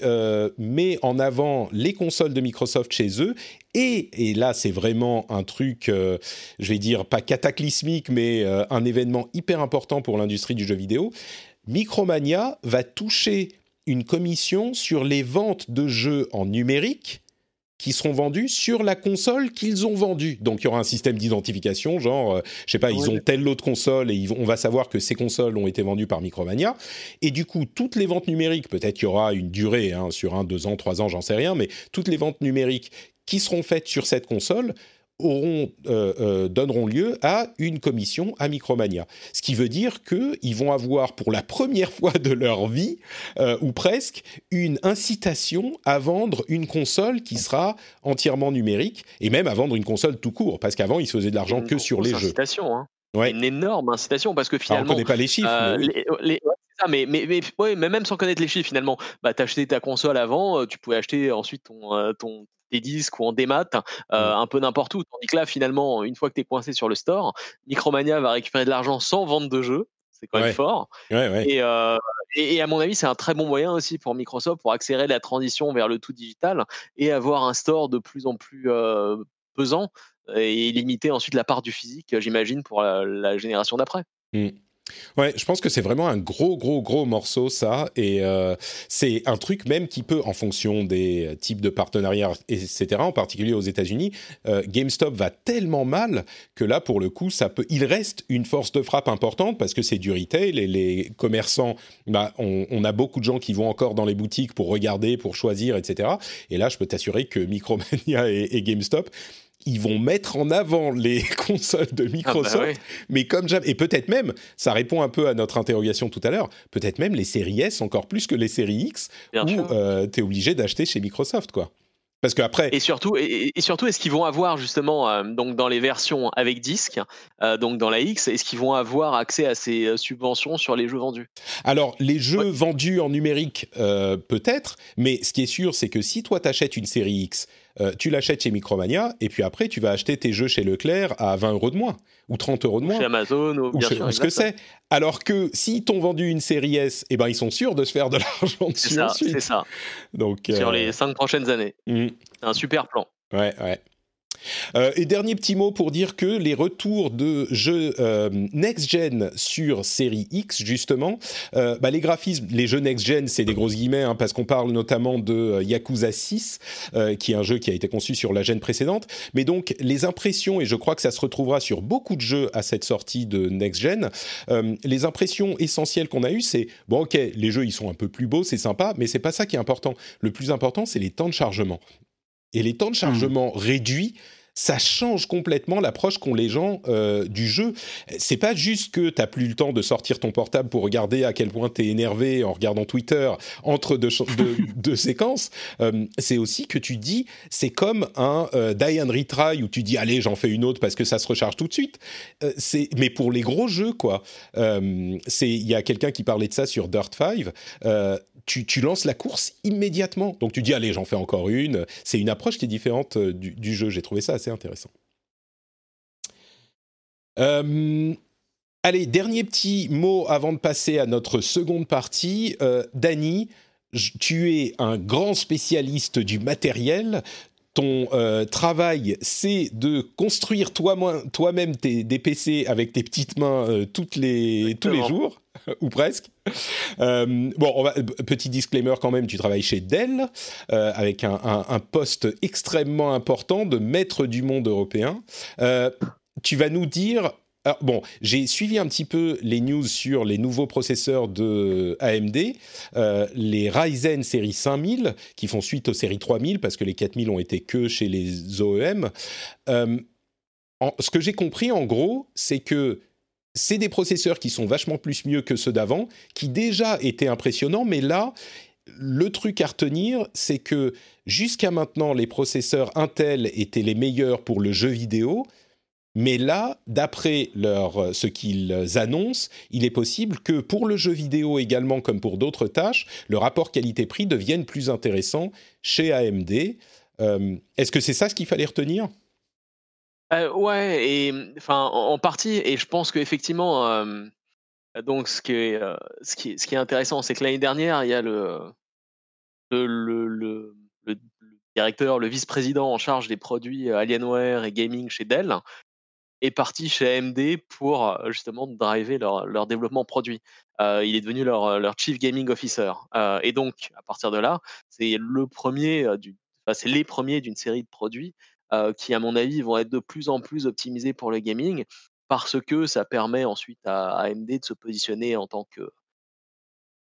met en avant les consoles de Microsoft chez eux et, et là, c'est vraiment un truc, je vais dire, pas cataclysmique, mais un événement hyper important pour l'industrie du jeu vidéo. Micromania va toucher une commission sur les ventes de jeux en numérique qui seront vendus sur la console qu'ils ont vendue. Donc il y aura un système d'identification, genre, je euh, je sais pas, ils ont telle autre console et on va savoir que ces consoles ont été vendues par Micromania. Et du coup, toutes les ventes numériques, peut-être qu'il y aura une durée hein, sur un, deux ans, trois ans, j'en sais rien, mais toutes les ventes numériques qui seront faites sur cette console auront, euh, euh, donneront lieu à une commission à Micromania. Ce qui veut dire qu'ils vont avoir pour la première *laughs* fois de leur vie, euh, ou presque, une incitation à vendre une console qui sera entièrement numérique, et même à vendre une console tout court, parce qu'avant ils se faisaient de l'argent que sur les jeux. Hein. Ouais. Une énorme incitation, parce que finalement... on ne connaît pas les chiffres. mais... mais, mais, ouais, mais, même sans connaître les chiffres, finalement, bah, acheté ta console avant, tu pouvais acheter ensuite ton, ton, des disques ou en démat, euh, mmh. un peu n'importe où. Tandis que là, finalement, une fois que tu es coincé sur le store, Micromania va récupérer de l'argent sans vente de jeu. C'est quand même fort. Euh, et, et, à mon avis, c'est un très bon moyen aussi pour Microsoft pour accélérer la transition vers le tout digital et avoir un store de plus en plus euh, pesant et limiter ensuite la part du physique, j'imagine, pour la, génération d'après. Mmh. Ouais, je pense que c'est vraiment un gros, gros, gros morceau, ça. Et euh, c'est un truc même qui peut, en fonction des types de partenariats, etc., en particulier aux États-Unis, euh, GameStop va tellement mal que là, pour le coup, ça peut. Il reste une force de frappe importante parce que c'est du retail et les commerçants, bah, on, a beaucoup de gens qui vont encore dans les boutiques pour regarder, pour choisir, etc. Et là, je peux t'assurer que Micromania *laughs* et GameStop ils vont mettre en avant les *laughs* consoles de ah bah Microsoft, mais comme jamais, et peut-être même, ça répond un peu à notre interrogation tout à l'heure, peut-être même les séries S encore plus que les séries X, où euh, tu es obligé d'acheter chez Microsoft, quoi. Parce qu'après. Et surtout, et, surtout, est-ce qu'ils vont avoir justement, euh, donc dans les versions avec disque, euh, donc dans la X, est-ce qu'ils vont avoir accès à ces subventions sur les jeux vendus? Alors, les jeux vendus en numérique, peut-être, mais ce qui est sûr, c'est que si toi t'achètes une série X, euh, tu l'achètes chez Micromania, et puis après, tu vas acheter tes jeux chez Leclerc à 20 euros de moins, ou 30 euros de moins. Chez Amazon, ou, bien sûr, ce que c'est. Alors que s'ils t'ont vendu une série S, eh ben, ils sont sûrs de se faire de l'argent dessus. C'est ça. Donc, Sur euh, les 5 prochaines années. Mmh. C'est un super plan. Ouais, ouais. Euh, et dernier petit mot pour dire que les retours de jeux euh, next-gen sur série X, justement, euh, bah, les graphismes, les jeux next-gen, c'est des grosses guillemets, hein, parce qu'on parle notamment de Yakuza 6, qui est un jeu qui a été conçu sur la gêne précédente. Mais donc, les impressions, et je crois que ça se retrouvera sur beaucoup de jeux à cette sortie de next-gen, les impressions essentielles qu'on a eues, c'est, bon ok, les jeux, ils sont un peu plus beaux, c'est sympa, mais c'est pas ça qui est important. Le plus important, c'est les temps de chargement et les temps de chargement mmh. réduits, ça change complètement l'approche qu'ont les gens euh, du jeu. C'est pas juste que tu n'as plus le temps de sortir ton portable pour regarder à quel point tu es énervé en regardant Twitter entre *laughs* deux, séquences. Euh, c'est aussi que tu dis, c'est comme un euh, die and retry où tu dis, allez, j'en fais une autre parce que ça se recharge tout de suite. c'est, mais pour les gros jeux, quoi. Il y a quelqu'un qui parlait de ça sur Dirt 5 tu, lances la course immédiatement. Donc tu dis, allez, j'en fais encore une. C'est une approche qui est différente euh, du, jeu. J'ai trouvé ça assez intéressant. Euh, allez, dernier petit mot avant de passer à notre seconde partie. Euh, tu es un grand spécialiste du matériel. Ton travail, c'est de construire toi-même des PC avec tes petites mains toutes les, tous les jours. *laughs* ou presque. Euh, bon, on va, petit disclaimer quand même, tu travailles chez Dell, euh, avec un, poste extrêmement important de maître du monde européen. Euh, tu vas nous dire bon, j'ai suivi un petit peu les news sur les nouveaux processeurs de AMD, euh, les Ryzen série 5000, qui font suite aux séries 3000, parce que les 4000 ont été que chez les OEM. Euh, ce que j'ai compris, en gros, c'est que c'est des processeurs qui sont vachement plus mieux que ceux d'avant, qui déjà étaient impressionnants, mais là, le truc à retenir, c'est que jusqu'à maintenant, les processeurs Intel étaient les meilleurs pour le jeu vidéo, mais là, d'après leur, ce qu'ils annoncent, il est possible que pour le jeu vidéo également, comme pour d'autres tâches, le rapport qualité-prix devienne plus intéressant chez AMD. Euh, est-ce que c'est ça ce qu'il fallait retenir? Euh, Ouais, enfin en, partie. Et je pense qu'effectivement, euh, donc ce qui est, ce qui est, intéressant, c'est que l'année dernière, il y a le directeur, le vice-président en charge des produits Alienware et gaming chez Dell, est parti chez AMD pour justement driver leur, développement produit. Euh, il est devenu leur, leur chief gaming officer. Euh, et donc, à partir de là, c'est le premier, c'est les premiers d'une série de produits euh, qui, à mon avis, vont être de plus en plus optimisés pour le gaming parce que ça permet ensuite à, AMD de se positionner en tant que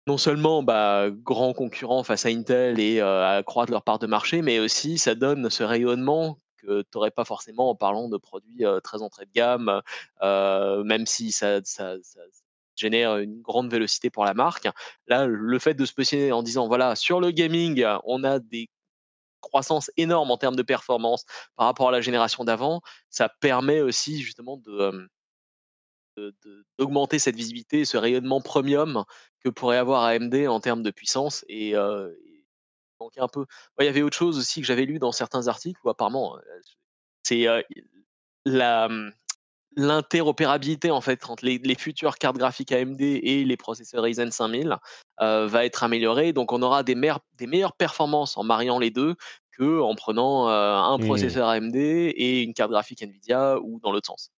non seulement bah, grand concurrent face à Intel et à accroître leur part de marché, mais aussi ça donne ce rayonnement que tu n'aurais pas forcément en parlant de produits très entrée de gamme, même si ça, génère une grande vélocité pour la marque. Là, le fait de se positionner en disant, voilà, sur le gaming, on a des croissances énormes en termes de performance par rapport à la génération d'avant, ça permet aussi justement de, d'augmenter cette visibilité, ce rayonnement premium que pourrait avoir AMD en termes de puissance et, un peu. il y avait autre chose aussi que j'avais lu dans certains articles où apparemment, c'est la mmh, l'interopérabilité en fait entre les, les, futures cartes graphiques AMD et les processeurs Ryzen 5000 va être améliorée. Donc on aura des, des meilleures performances en mariant les deux que en prenant un mmh. processeur AMD et une carte graphique Nvidia ou dans l'autre sens.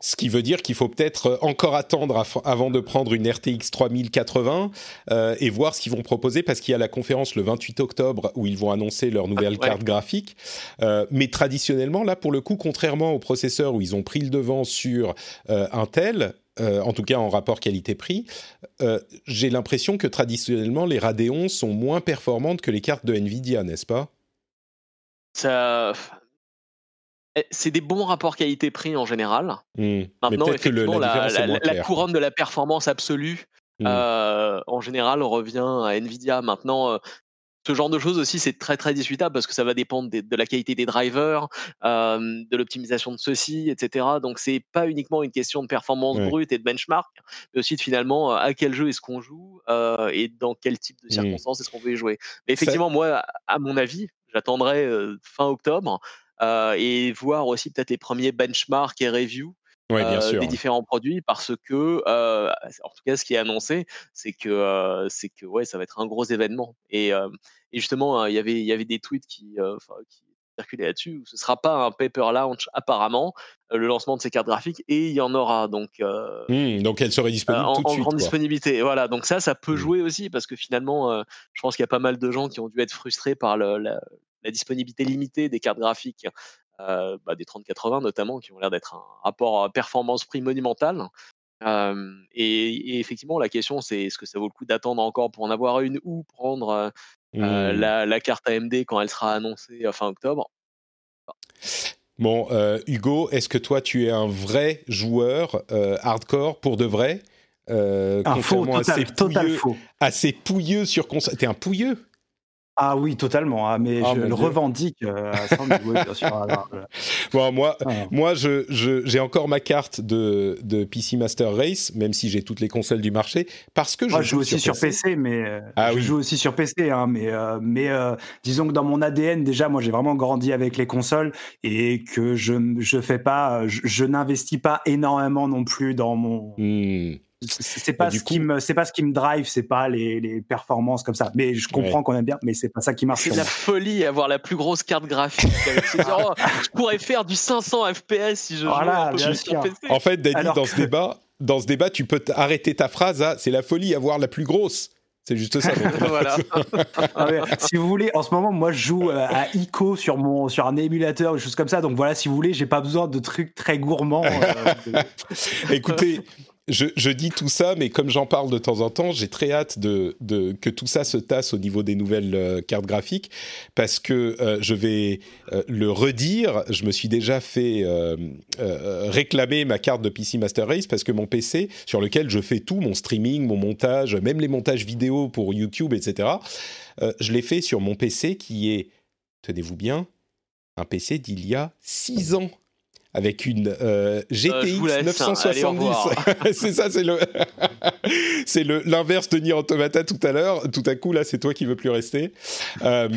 Ce qui veut dire qu'il faut peut-être euh, encore attendre avant de prendre une RTX 3080 euh, et voir ce qu'ils vont proposer parce qu'il y a la conférence le 28 octobre où ils vont annoncer leur nouvelle carte graphique. Euh, mais traditionnellement, là, pour le coup, contrairement aux processeurs où ils ont pris le devant sur Intel, en tout cas en rapport qualité-prix, j'ai l'impression que traditionnellement, les Radeon sont moins performantes que les cartes de Nvidia, n'est-ce pas? Ça, c'est des bons rapports qualité-prix en général. Mmh. Maintenant, effectivement, la, couronne de la performance absolue, mmh. euh, en général, revient à Nvidia. Maintenant, euh, ce genre de choses aussi, c'est très très discutable parce que ça va dépendre de la qualité des drivers, euh, de l'optimisation de ceux-ci, etc. Donc c'est pas uniquement une question de performance brute et de benchmark, mais aussi de finalement à quel jeu est-ce qu'on joue et dans quel type de mmh. circonstances est-ce qu'on veut y jouer. Mais effectivement, moi, à mon avis, j'attendrai fin octobre et voir aussi peut-être les premiers benchmarks et reviews euh, des différents produits parce que euh, en tout cas ce qui est annoncé c'est que c'est que ouais ça va être un gros événement. Et, et justement il y avait il y avait des tweets qui, qui circulaient là-dessus où ce sera pas un paper launch apparemment le lancement de ces cartes graphiques et il y en aura. Donc mmh, donc elle serait disponible en, tout de en suite, grande disponibilité. Voilà donc ça ça peut mmh. jouer aussi parce que finalement je pense qu'il y a pas mal de gens qui ont dû être frustrés par le, la, la disponibilité limitée des cartes graphiques, euh, bah, des 3080 notamment, qui ont l'air d'être un rapport performance-prix monumental. et, effectivement, la question, c'est est-ce que ça vaut le coup d'attendre encore pour en avoir une ou prendre euh, mmh. la, carte AMD quand elle sera annoncée fin octobre? Bon, euh, Hugo, est-ce que toi, tu es un vrai joueur hardcore pour de vrai? Un faux, total, total faux. Assez pouilleux sur console. T'es un pouilleux? Ah oui, totalement. Ah, mais ah, je le revendique euh, bien sûr. *laughs* bon, moi, ah. moi, je, j'ai encore ma carte de, de, PC Master Race, même si j'ai toutes les consoles du marché, parce que je, joue, aussi sur PC. mais euh, je joue aussi sur PC, hein, mais, euh, mais disons que dans mon ADN, déjà, moi, j'ai vraiment grandi avec les consoles et que je, je fais pas, je, n'investis pas énormément non plus dans mon. Mmh c'est pas, ce qui me, c'est pas ce qui me drive, c'est pas les, les, performances comme ça. Mais je comprends qu'on aime bien, mais c'est pas ça qui marche. C'est de la folie avoir la plus grosse carte graphique. *laughs* je pourrais faire du 500 FPS si je voilà, jouais un peu sur PC. En fait, Danny, dans ce débat, dans ce débat, tu peux arrêter ta phrase à c'est la folie avoir la plus grosse. C'est juste ça. *laughs* voilà. *laughs* Ah ouais, si vous voulez, en ce moment, moi, je joue euh, à ICO sur mon sur un émulateur, des choses comme ça. Donc voilà, si vous voulez, j'ai pas besoin de trucs très gourmands. euh, de- Écoutez, je, dis tout ça, mais comme j'en parle de temps en temps, j'ai très hâte de, que tout ça se tasse au niveau des nouvelles euh, cartes graphiques, parce que euh, je vais euh, le redire. Je me suis déjà fait réclamer ma carte de PC Master Race parce que mon PC, sur lequel je fais tout, mon streaming, mon montage, même les montages vidéo pour YouTube, etc., je l'ai fait sur mon PC qui est, tenez-vous bien, un PC d'il y a 6 ans. Avec une euh, GTX hein. Allez, au 970. revoir. c'est ça, c'est le, *laughs* c'est le l'inverse de Nier Automata tout à l'heure. Tout à coup, là, c'est toi qui veux plus rester. Euh,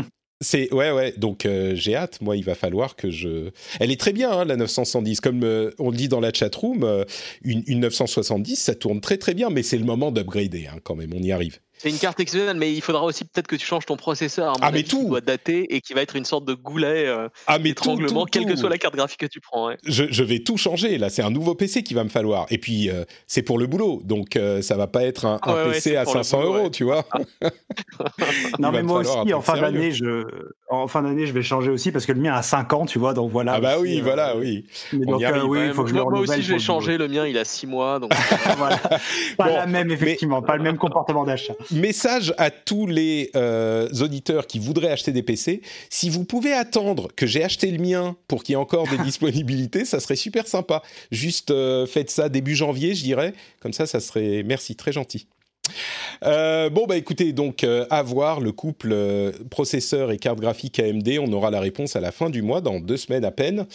*laughs* c'est ouais, ouais. Donc euh, j'ai hâte. Moi, il va falloir que je. Elle est très bien, hein, la 970. Comme euh, on le dit dans la chatroom, euh, une, une 970, ça tourne très très bien. Mais c'est le moment d'upgrader, hein, quand même. On y arrive. C'est une carte exceptionnelle, mais il faudra aussi peut-être que tu changes ton processeur. Ah, mais avis, qui tout. doit dater et qui va être une sorte de goulet euh, Ah, mais tout, tout, quelle que tout. soit la carte graphique que tu prends. ouais. je, je vais tout changer. Là, c'est un nouveau PC qu'il va me falloir. Et puis, euh, c'est pour le boulot. Donc, euh, ça va pas être un, un Ouais, ouais, PC à pour le 500 boulot, euros, ouais. tu vois. *laughs* Non, Il va mais moi aussi, en fin d'année, je, en fin d'année, je vais changer aussi parce que le mien a 5 ans, tu vois, donc voilà. Ah bah aussi, oui, euh, voilà, oui. mais On donc, euh, arrive. oui, Ouais, il faut que je le moi, aussi, je vais changer. Le mien, il a 6 mois. Donc... *laughs* *laughs* Voilà. Pas la même, effectivement, pas le même comportement d'achat. Message à tous les euh, auditeurs qui voudraient acheter des PC. Si vous pouvez attendre que j'ai acheté le mien pour qu'il y ait encore des *laughs* disponibilités, ça serait super sympa. Juste euh, faites ça début janvier, je dirais. Comme ça, ça serait... Merci, très gentil. Euh, bon bah écoutez donc euh, à voir le couple euh, processeur et carte graphique AMD on aura la réponse à la fin du mois dans deux semaines à peine.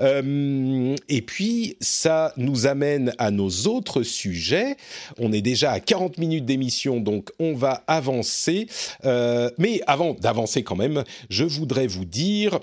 Et puis ça nous amène à nos autres sujets. On est déjà à 40 minutes d'émission donc on va avancer. Mais avant d'avancer quand même je voudrais vous dire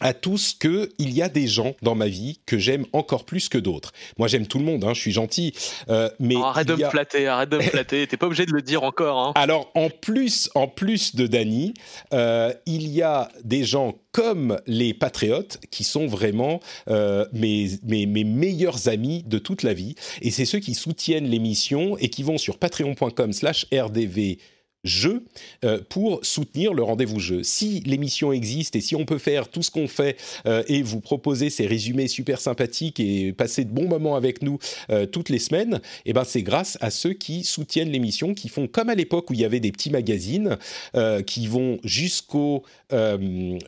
à tous que il y a des gens dans ma vie que j'aime encore plus que d'autres. Moi, j'aime tout le monde, hein, je suis gentil, euh, mais Oh, arrête de a- me flatter, arrête de me *laughs* flatter. T'es pas obligé de le dire encore. Hein. alors, en plus, en plus de Dany, euh, il y a des gens comme les Patriotes qui sont vraiment euh, mes, mes, mes meilleurs amis de toute la vie. Et c'est ceux qui soutiennent l'émission et qui vont sur patreon.com slash rdv jeu euh, pour soutenir le rendez-vous jeu. Si l'émission existe et si on peut faire tout ce qu'on fait euh, et vous proposer ces résumés super sympathiques et passer de bons moments avec nous euh, toutes les semaines, eh ben c'est grâce à ceux qui soutiennent l'émission, qui font comme à l'époque où il y avait des petits magazines qui vont jusqu'au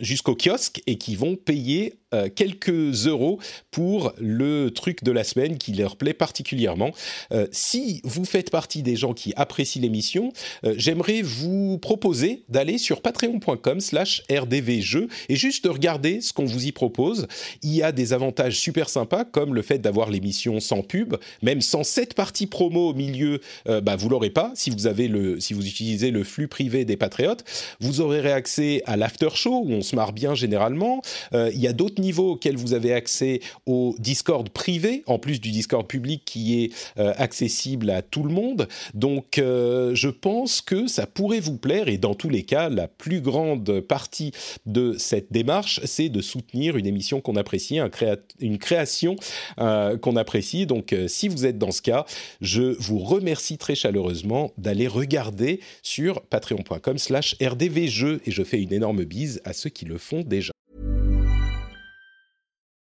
jusqu'au kiosque et qui vont payer euh, quelques euros pour le truc de la semaine qui leur plaît particulièrement. Euh, si vous faites partie des gens qui apprécient l'émission, euh, j'aimerais vous proposer d'aller sur patreon.com slash rdvjeux et juste de regarder ce qu'on vous y propose. Il y a des avantages super sympas comme le fait d'avoir l'émission sans pub, même sans cette partie promo au milieu, euh, bah, vous l'aurez pas si vous avez le, si vous utilisez le flux privé des patriotes. Vous aurez accès à l'after show où on se marre bien généralement. Il y a d'autres niveaux auxquels vous avez accès au Discord privé, en plus du Discord public qui est euh, accessible à tout le monde. Donc, euh, je pense que ça pourrait vous plaire et dans tous les cas, la plus grande partie de cette démarche, c'est de soutenir une émission qu'on apprécie, une création euh, qu'on apprécie. Donc, si vous êtes dans ce cas, je vous remercie très chaleureusement d'aller regarder sur patreon.com slash rdvjeux et je fais une énorme bise à ceux qui le font déjà.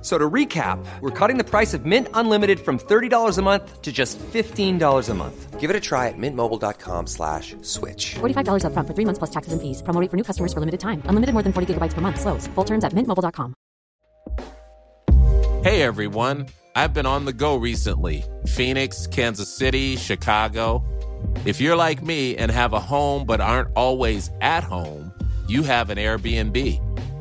F- So to recap, we're cutting the price of Mint Unlimited from $30 a month to just $15 a month. Give it a try at mintmobile.com slash switch. $45 upfront for three months plus taxes and fees. Promo rate for new customers for limited time. Unlimited more than 40 gigabytes per month. Slows. Full terms at mintmobile.com. Hey everyone, I've been on the go recently Phoenix, Kansas City, Chicago. If you're like me and have a home but aren't always at home, you have an Airbnb.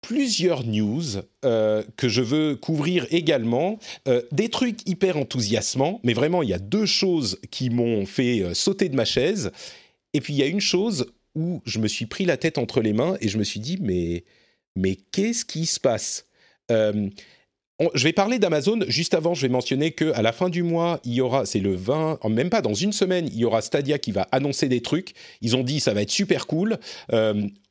plusieurs news euh, que je veux couvrir également. Euh, des trucs hyper enthousiasmants, mais vraiment, il y a deux choses qui m'ont fait euh, sauter de ma chaise. Et puis, il y a une chose où je me suis pris la tête entre les mains et je me suis dit, mais, mais qu'est-ce qui se passe? Je vais parler d'Amazon. Juste avant, je vais mentionner que à la fin du mois, il y aura, c'est le 20, même pas dans une semaine, il y aura Stadia qui va annoncer des trucs. Ils ont dit ça va être super cool.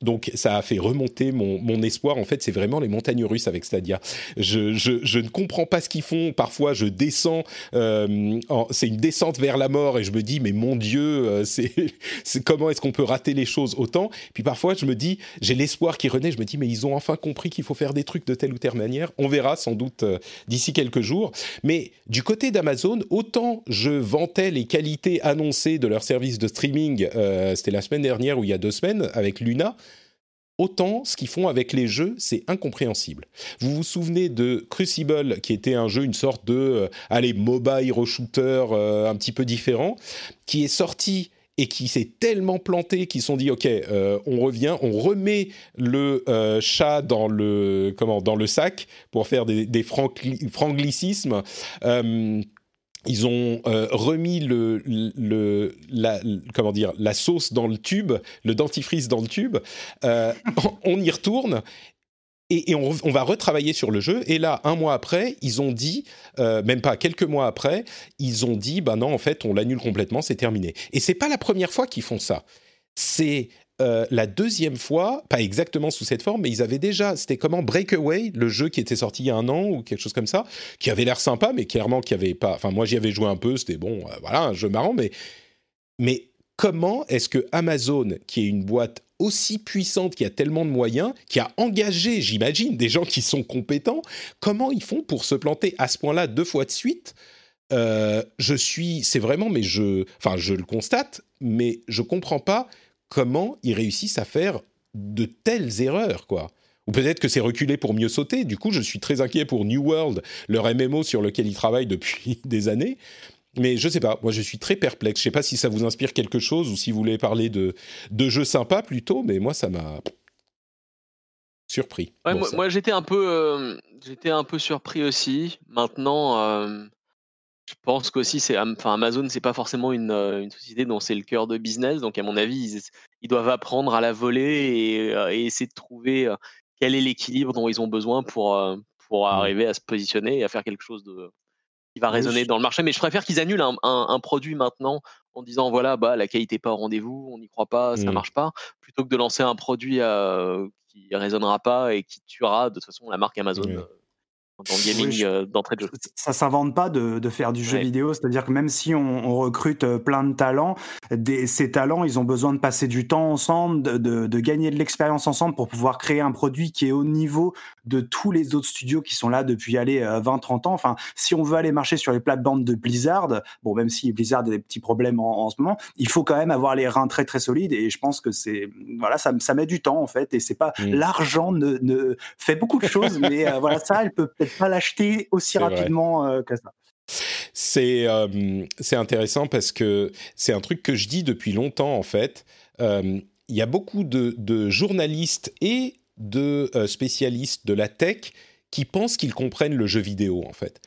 Donc ça a fait remonter mon, mon espoir. En fait, c'est vraiment les montagnes russes avec Stadia. Je, je, je ne comprends pas ce qu'ils font. Parfois, je descends. Euh, c'est une descente vers la mort et je me dis mais mon Dieu, euh, *laughs* c'est, comment est-ce qu'on peut rater les choses autant? Puis parfois, je me dis j'ai l'espoir qui renaît. Je me dis mais ils ont enfin compris qu'il faut faire des trucs de telle ou telle manière. On verra sans doute euh, d'ici quelques jours. Mais du côté d'Amazon, autant je vantais les qualités annoncées de leur service de streaming, euh, c'était la semaine dernière ou il y a deux semaines avec Luna, autant ce qu'ils font avec les jeux, c'est incompréhensible. Vous vous souvenez de Crucible, qui était un jeu, une sorte de, euh, allez, mobile shooter un petit peu différent, qui est sorti et qui s'est tellement planté qu'ils se sont dit ok euh, on revient on remet le euh, chat dans le comment dans le sac pour faire des, franglicismes euh, ils ont remis le, le la, comment dire la sauce dans le tube, le dentifrice dans le tube. *laughs* on y retourne et, on, va retravailler sur le jeu. Et là, un mois après, ils ont dit, euh, même pas quelques mois après, ils ont dit, bah non, en fait, on l'annule complètement, c'est terminé. Et c'est pas la première fois qu'ils font ça. C'est euh, la deuxième fois, pas exactement sous cette forme, mais ils avaient déjà, c'était comment Breakaway, le jeu qui était sorti il y a un an ou quelque chose comme ça, qui avait l'air sympa, mais clairement qui avait pas. Enfin, moi j'y avais joué un peu, c'était bon, euh, voilà, un jeu marrant, mais mais comment est-ce que Amazon, qui est une boîte aussi puissante, qui a tellement de moyens, qui a engagé, j'imagine, des gens qui sont compétents, comment ils font pour se planter à ce point-là deux fois de suite? Euh, Je suis, c'est vraiment, mais je, enfin, je le constate, mais je comprends pas comment ils réussissent à faire de telles erreurs, quoi. Ou peut-être que c'est reculé pour mieux sauter. Du coup, je suis très inquiet pour New World, leur MMO sur lequel ils travaillent depuis *laughs* des années. Mais je sais pas, moi je suis très perplexe. Je sais pas si ça vous inspire quelque chose ou si vous voulez parler de, de jeux sympas plutôt, mais moi ça m'a surpris. moi, j'étais un peu euh, j'étais un peu surpris aussi. Maintenant, euh, je pense qu'aussi c'est enfin Amazon c'est pas forcément une, euh, une société dont c'est le cœur de business, donc à mon avis ils, doivent apprendre à la voler et, et essayer de trouver quel est l'équilibre dont ils ont besoin pour pour mmh. arriver à se positionner et à faire quelque chose de va résonner dans le marché. Mais je préfère qu'ils annulent un, produit maintenant en disant voilà, bah, la qualité n'est pas au rendez-vous, on n'y croit pas, ça ne mmh. marche pas, plutôt que de lancer un produit euh, qui résonnera pas et qui tuera de toute façon la marque Amazon. Euh, dans le gaming euh, d'entrée de jeu. Ça s'invente pas de, de, faire du jeu vidéo, c'est-à-dire que même si on, recrute euh, plein de talents, des, ces talents, ils ont besoin de passer du temps ensemble, de, de, de gagner de l'expérience ensemble pour pouvoir créer un produit qui est au niveau de tous les autres studios qui sont là depuis aller 20-30 euh, ans. Enfin, si on veut aller marcher sur les plates-bandes de Blizzard, bon, même si Blizzard a des petits problèmes en, ce moment, il faut quand même avoir les reins très très solides et je pense que c'est voilà, ça, ça met du temps en fait et c'est pas mmh. l'argent ne, ne, fait beaucoup de choses, mais voilà, ça, elle peut peut-être pas l'acheter aussi rapidement euh, que ça. C'est euh, c'est intéressant parce que c'est un truc que je dis depuis longtemps en fait. Euh, il y a beaucoup de, de journalistes et de spécialistes de la tech qui pensent qu'ils comprennent le jeu vidéo en fait.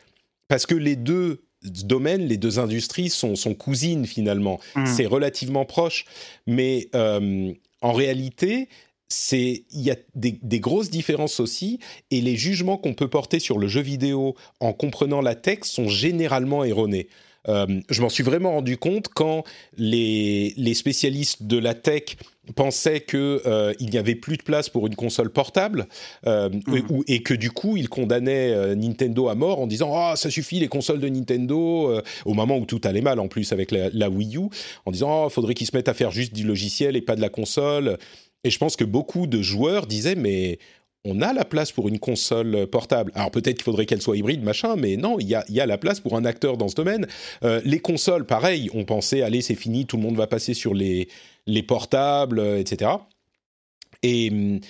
Parce que les deux domaines, les deux industries sont, sont cousines finalement. Mmh. C'est relativement proche. Mais en réalité, c'est il y a des, grosses différences aussi et les jugements qu'on peut porter sur le jeu vidéo en comprenant la tech sont généralement erronés. Euh, je m'en suis vraiment rendu compte quand les, spécialistes de la tech pensaient qu'il euh, n'y avait plus de place pour une console portable euh, mmh. et, que du coup ils condamnaient Nintendo à mort en disant ah ça suffit les consoles de Nintendo au moment où tout allait mal en plus avec la, la Wii U en disant oh, faudrait qu'ils se mettent à faire juste du logiciel et pas de la console et je pense que beaucoup de joueurs disaient, mais on a la place pour une console portable. Alors peut-être qu'il faudrait qu'elle soit hybride, machin, mais non, il y a, y a, la place pour un acteur dans ce domaine. Euh, les consoles, pareil, on pensait, allez, c'est fini, tout le monde va passer sur les, les portables, euh, etc. Et hum,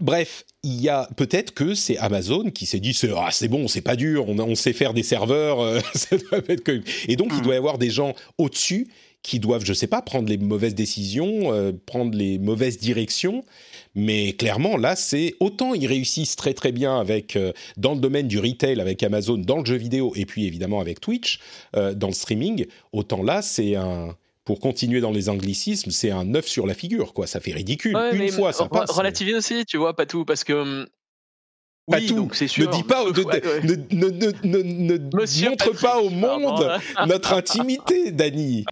bref, il y a peut-être que c'est Amazon qui s'est dit c'est ah, bon, c'est pas dur, on, on, sait faire des serveurs, euh, *laughs* ça doit être que... et donc il mmh. doit y avoir des gens au-dessus qui doivent, je sais pas, prendre les mauvaises décisions, euh, prendre les mauvaises directions. Mais clairement, là, c'est autant ils réussissent très très bien avec euh, dans le domaine du retail avec Amazon, dans le jeu vidéo et puis évidemment avec Twitch euh, dans le streaming. Autant là, c'est un pour continuer dans les anglicismes, c'est un œuf sur la figure, quoi. Ça fait ridicule. Ouais, Une fois, ça passe. Relativise aussi, tu vois, pas tout, parce que. Pas oui, tout. sûr. Ne dis pas, *laughs* ne, Ouais, ouais. ne, ne, ne, ne- ne *laughs* Monsieur montre Patrick, pas au monde *laughs* notre intimité, Dany.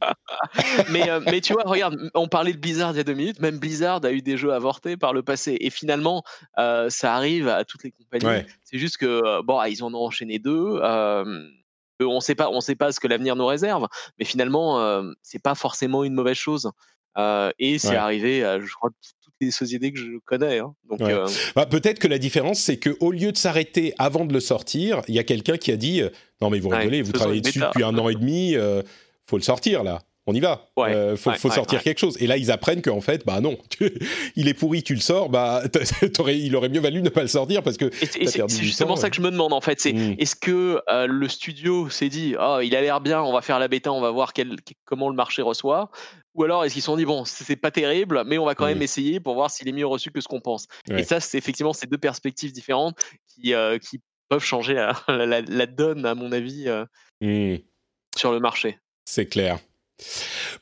mais, euh, mais tu vois, regarde, on parlait de Blizzard il y a deux minutes, même Blizzard a eu des jeux avortés par le passé. Et finalement, euh, ça arrive à toutes les compagnies. Ouais. C'est juste que, euh, bon, ah, ils en ont enchaîné deux. euh, on sait pas, on sait pas ce que l'avenir nous réserve, mais finalement, c'est pas forcément une mauvaise chose. Euh, et c'est Ouais. arrivé je crois, sociétés que je connais. hein. Donc, Ouais. euh, Bah, Peut-être que la différence, c'est qu'au lieu de s'arrêter avant de le sortir, il y a quelqu'un qui a dit euh, Non, mais vous Ouais, rigolez, vous travaillez dessus bêta. depuis un an et demi, euh, faut le sortir là. On y va. Ouais, Euh, faut, sortir quelque chose. Et là, ils apprennent qu'en fait, bah non, *laughs* tu- il est pourri, tu le sors, bah *laughs* il aurait mieux valu ne pas le sortir parce que. C'est- justement temps, ça que je me demande en fait. C'est Mm. est-ce que le studio s'est dit oh il a l'air bien, on va faire la bêta, on va voir quel- comment le marché reçoit, ou alors est-ce qu'ils se sont dit bon c'est pas terrible, mais on va quand même Mm. essayer pour voir s'il est mieux reçu que ce qu'on pense. Ouais. Et ça c'est effectivement ces deux perspectives différentes qui euh, qui peuvent changer la, *laughs* la- la donne à mon avis euh, Hmm. sur le marché. C'est clair.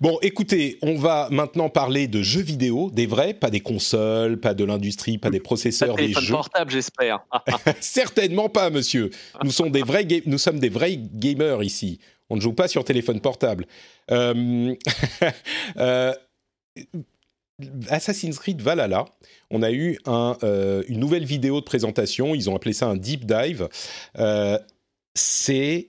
Bon, écoutez, on va maintenant parler de jeux vidéo, des vrais, pas des consoles, pas de l'industrie, pas des Pas de processeurs, des téléphone jeux. portable j'espère. *laughs* Certainement pas, monsieur. Nous sommes des vrais, nous sommes des vrais gamers ici. On ne joue pas sur téléphone portable. Euh, *laughs* euh, Assassin's Creed Valhalla, on a eu euh, une nouvelle vidéo de présentation. Ils ont appelé ça un deep dive. C'est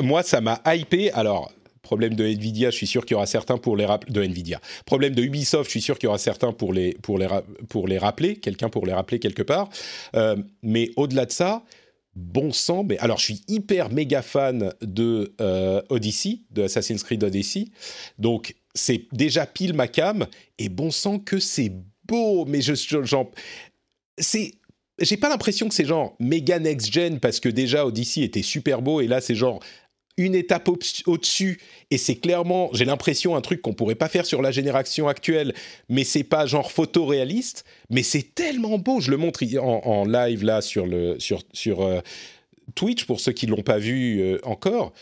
moi, ça m'a hypé. Alors, problème de Nvidia, je suis sûr qu'il y aura certains pour les rappeler. De Nvidia. Problème de Ubisoft, je suis sûr qu'il y aura certains pour les, pour les, pour les rappeler. Quelqu'un pour les rappeler quelque part. Mais au-delà de ça, bon sang. Mais alors, je suis hyper méga fan de euh, Odyssey, de Assassin's Creed Odyssey. Donc, c'est déjà pile ma cam. Et bon sang que c'est beau. Mais je, je- j'en- c'est j'ai pas l'impression que c'est genre méga next gen parce que déjà Odyssey était super beau et là c'est genre une étape au- au-dessus. Et c'est clairement j'ai l'impression un truc qu'on pourrait pas faire sur la génération actuelle. Mais c'est pas genre photoréaliste mais c'est tellement beau. Je le montre en, live là sur le sur sur euh, Twitch pour ceux qui l'ont pas vu euh, encore.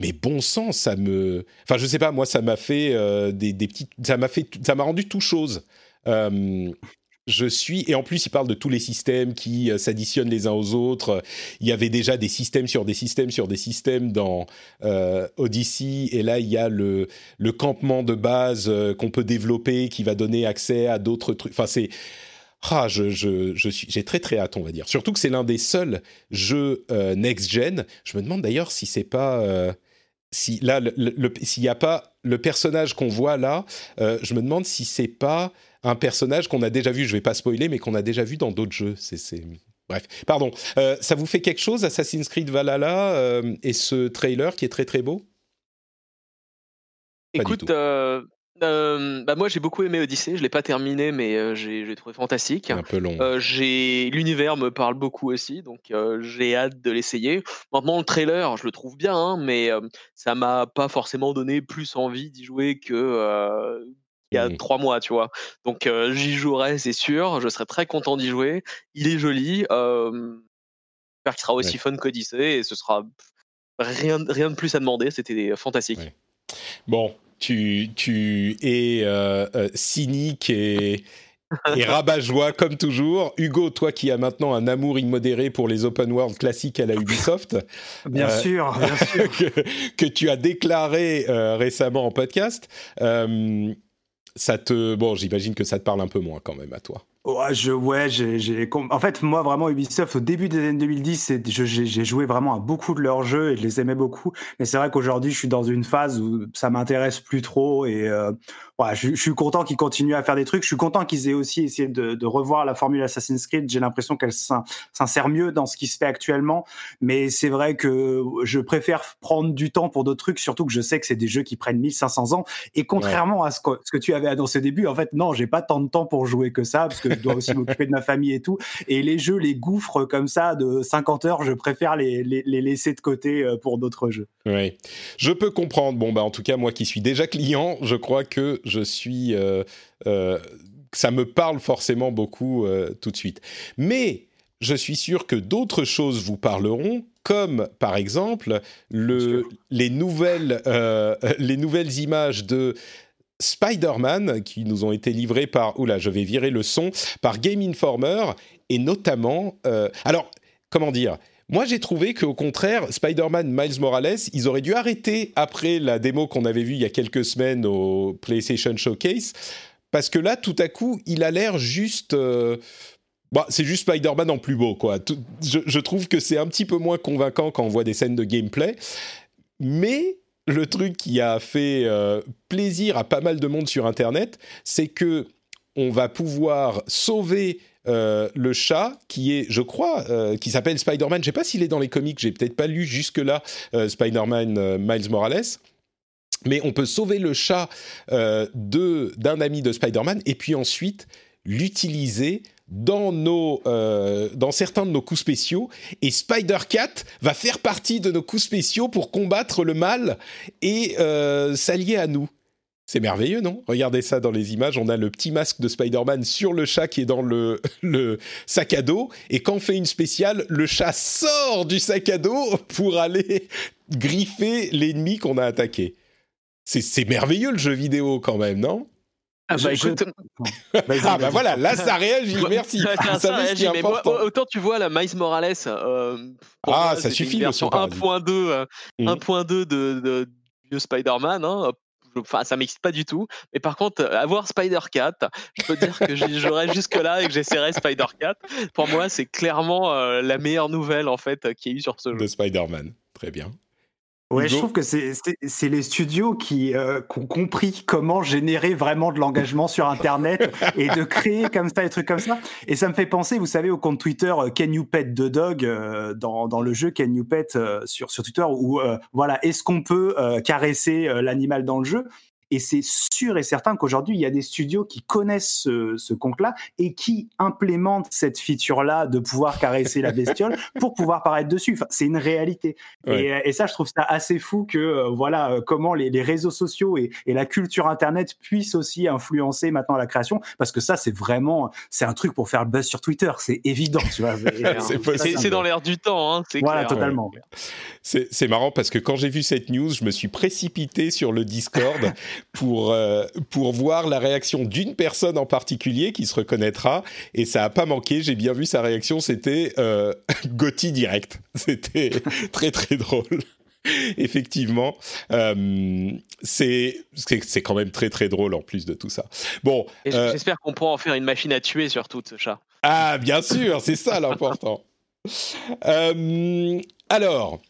Mais bon sang ça me enfin je sais pas moi ça m'a fait euh, des, des petites ça m'a fait ça m'a rendu tout chose je suis et en plus il parle de tous les systèmes qui euh, s'additionnent les uns aux autres. Il y avait déjà des systèmes sur des systèmes sur des systèmes dans euh, Odyssey et là il y a le campement de base euh, qu'on peut développer qui va donner accès à d'autres trucs. Enfin c'est ah, je, je, je suis, j'ai très très hâte, on va dire. Surtout que c'est l'un des seuls jeux euh, next-gen. Je me demande d'ailleurs si c'est pas, euh, si là, s'il n'y a pas le personnage qu'on voit là, euh, je me demande si c'est pas un personnage qu'on a déjà vu. Je vais pas spoiler, mais qu'on a déjà vu dans d'autres jeux. C'est. Bref, pardon. Euh, ça vous fait quelque chose, Assassin's Creed Valhalla euh, et ce trailer qui est très très beau? Pas Écoute, euh, bah moi j'ai beaucoup aimé Odyssey, je l'ai pas terminé mais j'ai trouvé fantastique. Un peu long. J'ai l'univers me parle beaucoup aussi, donc j'ai hâte de l'essayer. Maintenant le trailer, je le trouve bien, hein, mais ça m'a pas forcément donné plus envie d'y jouer que il y a Mhm. trois mois, tu vois? Donc euh, j'y jouerai, c'est sûr. Je serai très content d'y jouer. Il est joli. Euh, J'espère qu'il sera aussi Ouais. fun qu'Odyssey et ce sera rien, rien de plus à demander. C'était fantastique. Ouais. Bon, tu, tu es euh, cynique et, et *laughs* rabat-joie comme toujours. Hugo, toi qui as maintenant un amour immodéré pour les open world classiques à la Ubisoft, *laughs* Bien Euh, sûr, bien *laughs* sûr. que, que tu as déclaré euh, récemment en podcast, euh, ça te... Bon, j'imagine que ça te parle un peu moins quand même à toi. Ouais, je, ouais, j'ai, en fait, moi, vraiment, Ubisoft, au début des années 2010, c'est, je- j'ai, j'ai joué vraiment à beaucoup de leurs jeux et je les aimais beaucoup. Mais c'est vrai qu'aujourd'hui, je suis dans une phase où ça m'intéresse plus trop et euh, ouais, je, je suis content qu'ils continuent à faire des trucs. Je suis content qu'ils aient aussi essayé de, de revoir la formule Assassin's Creed. J'ai l'impression qu'elle s'in- s'insère mieux dans ce qui se fait actuellement. Mais c'est vrai que je préfère prendre du temps pour d'autres trucs, surtout que je sais que c'est des jeux qui prennent 1500 ans. Et contrairement à ce que, ce que tu avais annoncé au début, en fait, non, j'ai pas tant de temps pour jouer que ça, parce que je dois aussi *laughs* m'occuper de ma famille et tout. Et les jeux, les gouffres comme ça de 50 heures, je préfère les, les, les laisser de côté euh, pour d'autres jeux. Oui, je peux comprendre. Bon, bah, en tout cas, moi qui suis déjà client, je crois que je suis. Euh, euh, ça me parle forcément beaucoup euh, tout de suite. Mais je suis sûr que d'autres choses vous parleront, comme par exemple le, les, nouvelles, *laughs* les nouvelles images de Spider-Man qui nous ont été livrées par. Oula, je vais virer le son. Par Game Informer et notamment. alors, comment dire moi, j'ai trouvé qu'au contraire, Spider-Man Miles Morales, ils auraient dû arrêter après la démo qu'on avait vue il y a quelques semaines au PlayStation Showcase, parce que là, tout à coup, il a l'air juste. Euh, bah, c'est juste Spider-Man en plus beau, quoi. je, trouve que c'est un petit peu moins convaincant quand on voit des scènes de gameplay. Mais le truc qui a fait euh, plaisir à pas mal de monde sur Internet, c'est que on va pouvoir sauver euh, le chat qui est, je crois, euh, qui s'appelle Spider-Man. Je sais pas s'il est dans les comics, j'ai peut-être pas lu jusque-là euh, Spider-Man Miles Morales. Mais on peut sauver le chat d'un ami de Spider-Man et puis ensuite l'utiliser dans, nos, dans certains de nos coups spéciaux. Et Spider-Cat va faire partie de nos coups spéciaux pour combattre le mal et s'allier à nous. C'est merveilleux, non? Regardez ça dans les images. On a le petit masque de Spider-Man sur le chat qui est dans le, *laughs* le, sac à dos. Et quand on fait une spéciale, le chat sort du sac à dos pour aller *laughs* griffer l'ennemi qu'on a attaqué. C'est merveilleux le jeu vidéo quand même, non? Ah bah écoute, ah bah voilà, là ça réagit, merci. ça, autant tu vois la Miles Morales, euh, ah ça suffit, version 1.2, 1.2 de, de, de Spider-Man, hein, enfin ça m'excite pas du tout. Mais par contre euh, avoir Spider Cat je peux dire que j'aurais jusque là et que j'essaierai Spider Cat. Pour moi c'est clairement euh, la meilleure nouvelle en fait qu'il y a eu sur ce jeu. De Spider-Man. Très bien Ouais, je trouve que c'est les studios qui, euh, qui, ont compris comment générer vraiment de l'engagement sur Internet *laughs* et de créer comme ça des trucs comme ça. Et ça me fait penser, vous savez, au compte Twitter Can You Pet the Dog dans, dans, le jeu Can You Pet sur, sur Twitter où voilà, est-ce qu'on peut caresser l'animal dans le jeu? Et c'est sûr et certain qu'aujourd'hui, il y a des studios qui connaissent ce, ce compte-là et qui implémentent cette feature-là de pouvoir caresser la bestiole *laughs* pour pouvoir paraître dessus. Enfin, c'est une réalité. Et, et, ça, je trouve ça assez fou que euh, voilà euh, comment les, les, réseaux sociaux et, et, la culture Internet puissent aussi influencer maintenant la création, parce que ça, c'est vraiment c'est un truc pour faire le buzz sur Twitter. C'est évident, tu vois. *laughs* c'est dans l'air du temps. Hein, voilà, totalement. C'est marrant parce que quand j'ai vu cette news, je me suis précipité sur le Discord *laughs* pour, euh, pour voir la réaction d'une personne en particulier qui se reconnaîtra. Et ça n'a pas manqué, j'ai bien vu sa réaction, c'était euh, *laughs* direct. *laughs* C'était très très drôle. *laughs* Effectivement, euh, c'est quand même très très drôle en plus de tout ça. Bon, euh, j'espère qu'on pourra en faire une machine à tuer surtout ce chat. Ah bien sûr, c'est ça l'important. alors,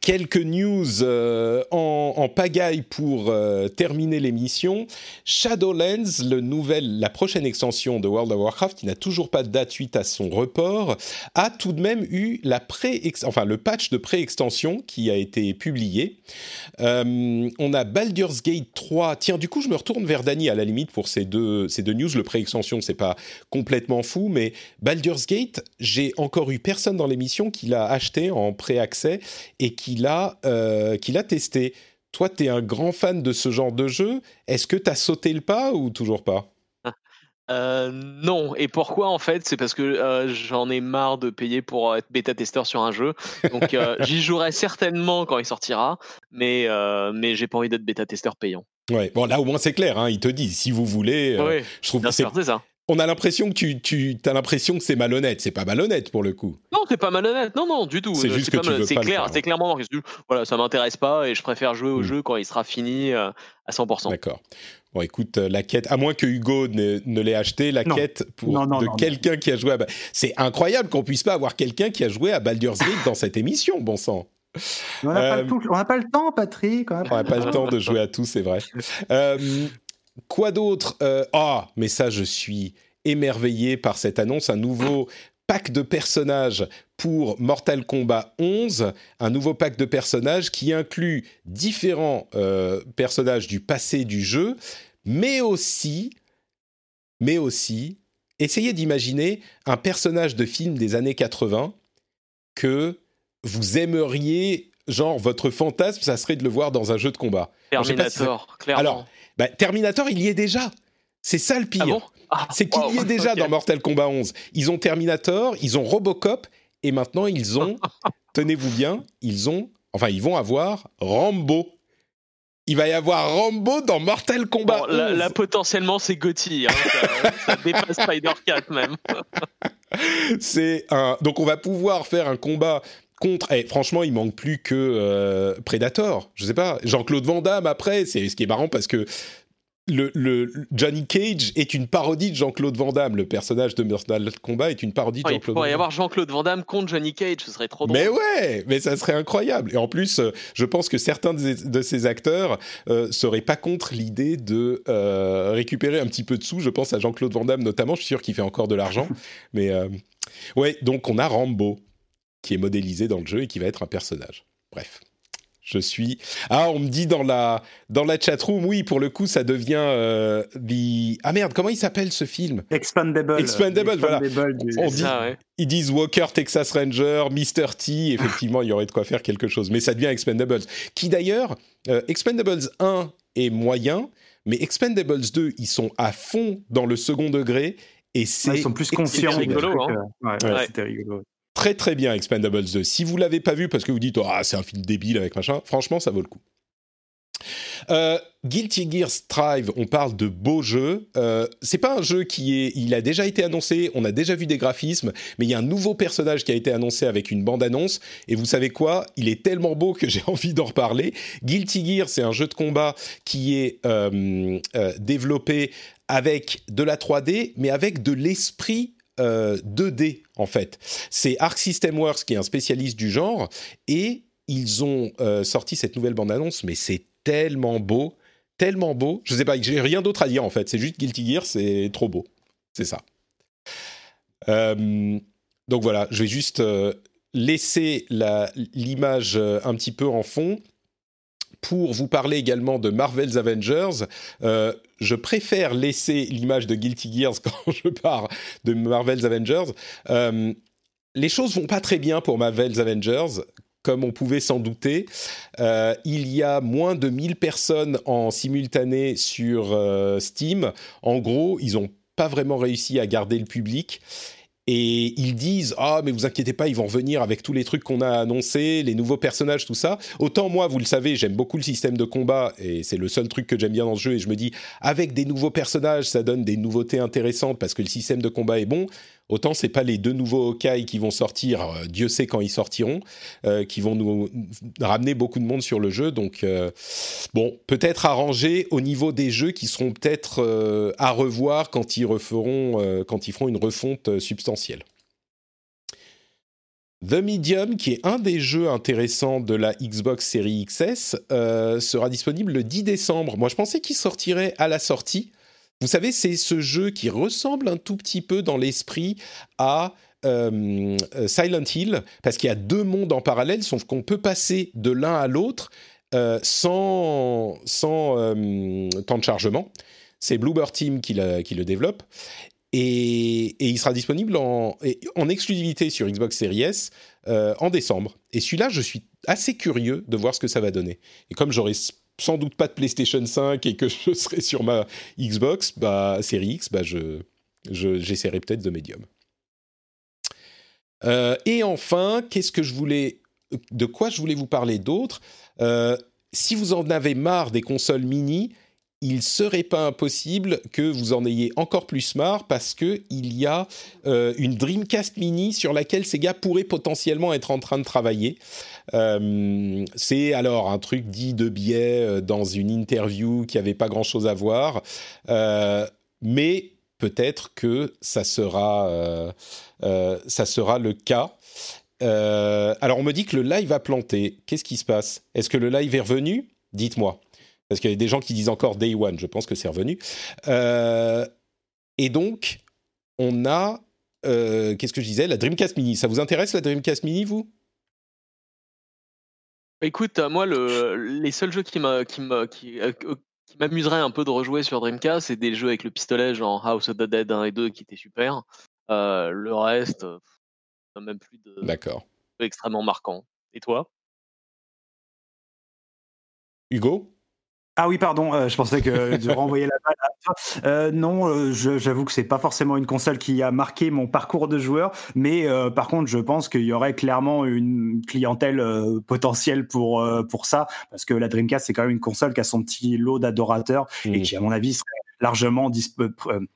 Quelques news euh, en, pagaille pour euh, terminer l'émission. Shadowlands, la prochaine extension de World of Warcraft, qui n'a toujours pas de date suite à son report, a tout de même eu le patch de pré-extension qui a été publié. Euh, on a Baldur's Gate 3. Tiens, du coup, je me retourne vers Dany à la limite pour ces deux, ces deux news. Le pré-extension, c'est pas complètement fou, mais Baldur's Gate, j'ai encore eu personne dans l'émission qui l'a acheté en pré-accès et qu'il a, euh, qu'il a testé. Toi, tu es un grand fan de ce genre de jeu. Est-ce que tu as sauté le pas ou toujours pas? *laughs* Euh, non, et pourquoi en fait? C'est parce que euh, j'en ai marre de payer pour être bêta-testeur sur un jeu. Donc *laughs* j'y jouerai certainement quand il sortira, mais, mais j'ai pas envie d'être bêta-testeur payant. Ouais, bon là au moins c'est clair, hein, il te dit si vous voulez. oui, je trouve que c'est ça on a l'impression que tu, tu as l'impression que c'est malhonnête. C'est pas malhonnête pour le coup. Non, c'est pas malhonnête. Non, non, du tout. C'est juste que tu veux pas clair, C'est clairement voilà, ça m'intéresse pas et je préfère jouer au hmm. jeu quand il sera fini euh, à 100%. D'accord. Bon, écoute, euh, la quête, à moins que Hugo ne, ne l'ait acheté, la quête pour de quelqu'un qui a joué à. C'est incroyable qu'on puisse pas avoir quelqu'un qui a joué à Baldur's Gate dans cette émission, bon sang. On n'a pas, pas, le temps, Patrick. On n'a pas le temps de jouer à tout, c'est vrai. *laughs* Euh, Quoi d'autre euh, Ah, mais ça, je suis émerveillé par cette annonce. Un nouveau pack de personnages pour Mortal Kombat 11, un nouveau pack de personnages qui inclut différents euh, personnages du passé du jeu, mais aussi, mais aussi, essayez d'imaginer un personnage de film des années 80 que vous aimeriez genre votre fantasme, ça serait de le voir dans un jeu de combat. Terminator, clairement. Alors, bah, Terminator, il y est déjà. C'est ça le pire. Ah bon? Ah, c'est qu'il y est déjà dans Mortal Kombat 11. Ils ont Terminator, ils ont Robocop, et maintenant ils ont, *laughs* tenez-vous bien, ils ont, enfin ils vont avoir Rambo. Il va y avoir Rambo dans Mortal Kombat Bon, là, 11. là, potentiellement, c'est Gotti. Hein, ça, ça dépasse Spider-Cat même. *laughs* C'est un. Donc on va pouvoir faire un combat contre. Eh, franchement, il manque plus que euh, Predator. Je sais pas. Jean-Claude Van Damme après. C'est ce qui est marrant parce que. Le, le- Johnny Cage est une parodie de Jean-Claude Van Damme. Le personnage de Mortal Kombat est une parodie de Oh, il Jean-Claude Van pourrait y avoir Jean-Claude Van Damme contre Johnny Cage, ce serait trop drôle. Mais ouais, mais ça serait incroyable. Et en plus, euh, je pense que certains de ces, de ces acteurs euh, seraient pas contre l'idée de euh, récupérer un petit peu de sous. Je pense à Jean-Claude Van Damme notamment. Je suis sûr qu'il fait encore de l'argent. *laughs* mais euh, ouais, donc on a Rambo qui est modélisé dans le jeu et qui va être un personnage. Bref. Je suis. Ah, on me dit dans la dans la chatroom, oui, pour le coup, ça devient euh, the. Ah merde, comment il s'appelle ce film? Expandable. Expandable, voilà. Du- On C'est dit- ça, ouais. Ils disent Walker, Texas Ranger, Mr. T. Effectivement, il y aurait de quoi faire quelque chose. Mais ça devient Expendables. Qui d'ailleurs, euh, Expendables 1 est moyen, mais Expendables 2, ils sont à fond dans le second degré. Et c'est Ouais, ils sont plus conscients. C'est rigolo, hein. euh, ouais, Ouais. C'était rigolo. Très très bien Expendables 2. Si vous l'avez pas vu parce que vous dites ah c'est un film débile avec machin, franchement ça vaut le coup. Euh, Guilty Gear Strive, on parle de beaux jeux. Euh, c'est pas un jeu qui est, il a déjà été annoncé, on a déjà vu des graphismes, mais il y a un nouveau personnage qui a été annoncé avec une bande annonce. Et vous savez quoi? Il est tellement beau que *laughs* j'ai envie d'en reparler. Guilty Gear, c'est un jeu de combat qui est euh, euh, développé avec de la 3D, mais avec de l'esprit euh, 2D en fait. C'est Arc System Works qui est un spécialiste du genre et ils ont euh, sorti cette nouvelle bande-annonce, mais c'est tellement beau, tellement beau. Je sais pas, j'ai rien d'autre à dire en fait. C'est juste Guilty Gear, c'est trop beau. C'est ça. Euh, donc voilà, je vais juste euh, laisser la- l'image euh, un petit peu en fond pour vous parler également de Marvel's Avengers. Euh, je préfère laisser l'image de Guilty Gears *laughs* quand je parle de Marvel's Avengers. Euh, les choses vont pas très bien pour Marvel's Avengers, comme on pouvait s'en douter. Euh, il y a moins de 1000 personnes en simultané sur euh, Steam. En gros, ils n'ont pas vraiment réussi à garder le public. Et ils disent ah mais vous inquiétez pas ils vont revenir avec tous les trucs qu'on a annoncés les nouveaux personnages tout ça autant moi vous le savez j'aime beaucoup le système de combat et c'est le seul truc que j'aime bien dans ce jeu et je me dis avec des nouveaux personnages ça donne des nouveautés intéressantes parce que le système de combat est bon autant c'est pas les deux nouveaux Hawkeye qui vont sortir euh, Dieu sait quand ils sortiront euh, qui vont nous ramener beaucoup de monde sur le jeu donc euh, bon peut-être arrangé au niveau des jeux qui seront peut-être à revoir quand ils referont quand ils feront une refonte substantielle The Medium, qui est un des jeux intéressants de la Xbox Series XS, sera disponible le 10 décembre. Moi, je pensais qu'il sortirait à la sortie. Vous savez, c'est ce jeu qui ressemble un tout petit peu dans l'esprit à euh, euh, Silent Hill, parce qu'il y a deux mondes en parallèle, sauf qu'on peut passer de l'un à l'autre euh, sans, sans temps de chargement. C'est Bluebird Team qui, le développe. Et, il sera disponible en, en exclusivité sur Xbox Series S en décembre. Et celui-là, je suis assez curieux de voir ce que ça va donner. Et comme j'aurai s- sans doute pas de PlayStation 5 et que je serai sur ma Xbox, bah, Series X, bah, je, je- j'essaierai peut-être de Medium. Euh, et enfin, qu'est-ce que je voulais, de quoi je voulais vous parler d'autre? Euh, Si vous en avez marre des consoles mini, il serait pas impossible que vous en ayez encore plus marre parce que il y a euh, une Dreamcast Mini sur laquelle Sega pourrait potentiellement être en train de travailler. Euh, c'est alors un truc dit de biais euh, dans une interview qui avait pas grand-chose à voir, mais peut-être que ça sera ça sera le cas. Alors on me dit que le live a planté. Qu'est-ce qui se passe? Est-ce que le live est revenu? Dites-moi. Parce qu'il y a des gens qui disent encore Day One. Je pense que c'est revenu. Euh, et donc, on a... euh, Qu'est-ce que je disais La Dreamcast Mini. Ça vous intéresse la Dreamcast Mini, vous? Écoute, moi, le, les seuls jeux qui euh, qui m'amuseraient un peu de rejouer sur Dreamcast, c'est des jeux avec le pistolet, genre House of the Dead 1 et 2 qui étaient super. Euh, le reste, même plus de, D'accord. extrêmement marquant. Et toi? Hugo? Ah oui, pardon, euh, je pensais que de renvoyer la balle à. Euh, non, euh, j'avoue que c'est pas forcément une console qui a marqué mon parcours de joueur, mais par contre, je pense qu'il y aurait clairement une clientèle potentielle pour pour ça, parce que la Dreamcast c'est quand même une console qui a son petit lot d'adorateurs et mmh. qui, à mon avis, serait largement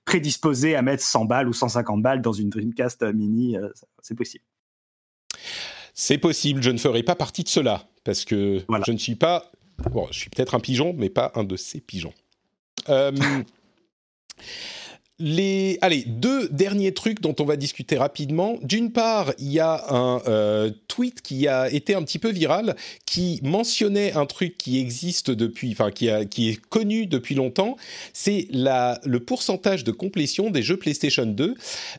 prédisposée à mettre 100 balles ou 150 balles dans une Dreamcast mini. c'est possible. C'est possible, je ne ferai pas partie de cela parce que je ne suis pas Bon, je suis peut-être un pigeon, mais pas un de ces pigeons. Euh, *laughs* les, allez, deux derniers trucs dont on va discuter rapidement. D'une part, il y a un euh, tweet qui a été un petit peu viral, qui mentionnait un truc qui existe depuis, enfin qui, est connu depuis longtemps. C'est le pourcentage de complétion des jeux PlayStation 2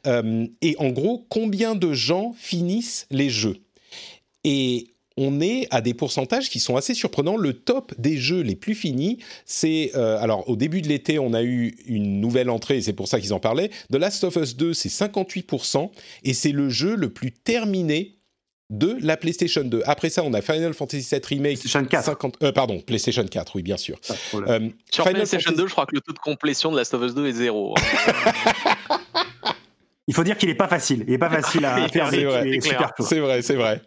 euh, et en gros combien de gens finissent les jeux. Et on est à des pourcentages qui sont assez surprenants. Le top des jeux les plus finis, c'est... Euh, alors, au début de l'été, on a eu une nouvelle entrée, et c'est pour ça qu'ils en parlaient. The Last of Us 2, c'est 58%, et c'est le jeu le plus terminé de la PlayStation 2. Après ça, on a Final Fantasy VII Remake. PlayStation 4. Euh, pardon, PlayStation 4, oui, bien sûr. Euh, Sur PlayStation 2, je crois que le taux de complétion de Last of Us 2 est zéro. Hein. *laughs* Il faut dire qu'il n'est pas facile. Il n'est pas *laughs* facile à faire. C'est vrai, c'est vrai, c'est vrai.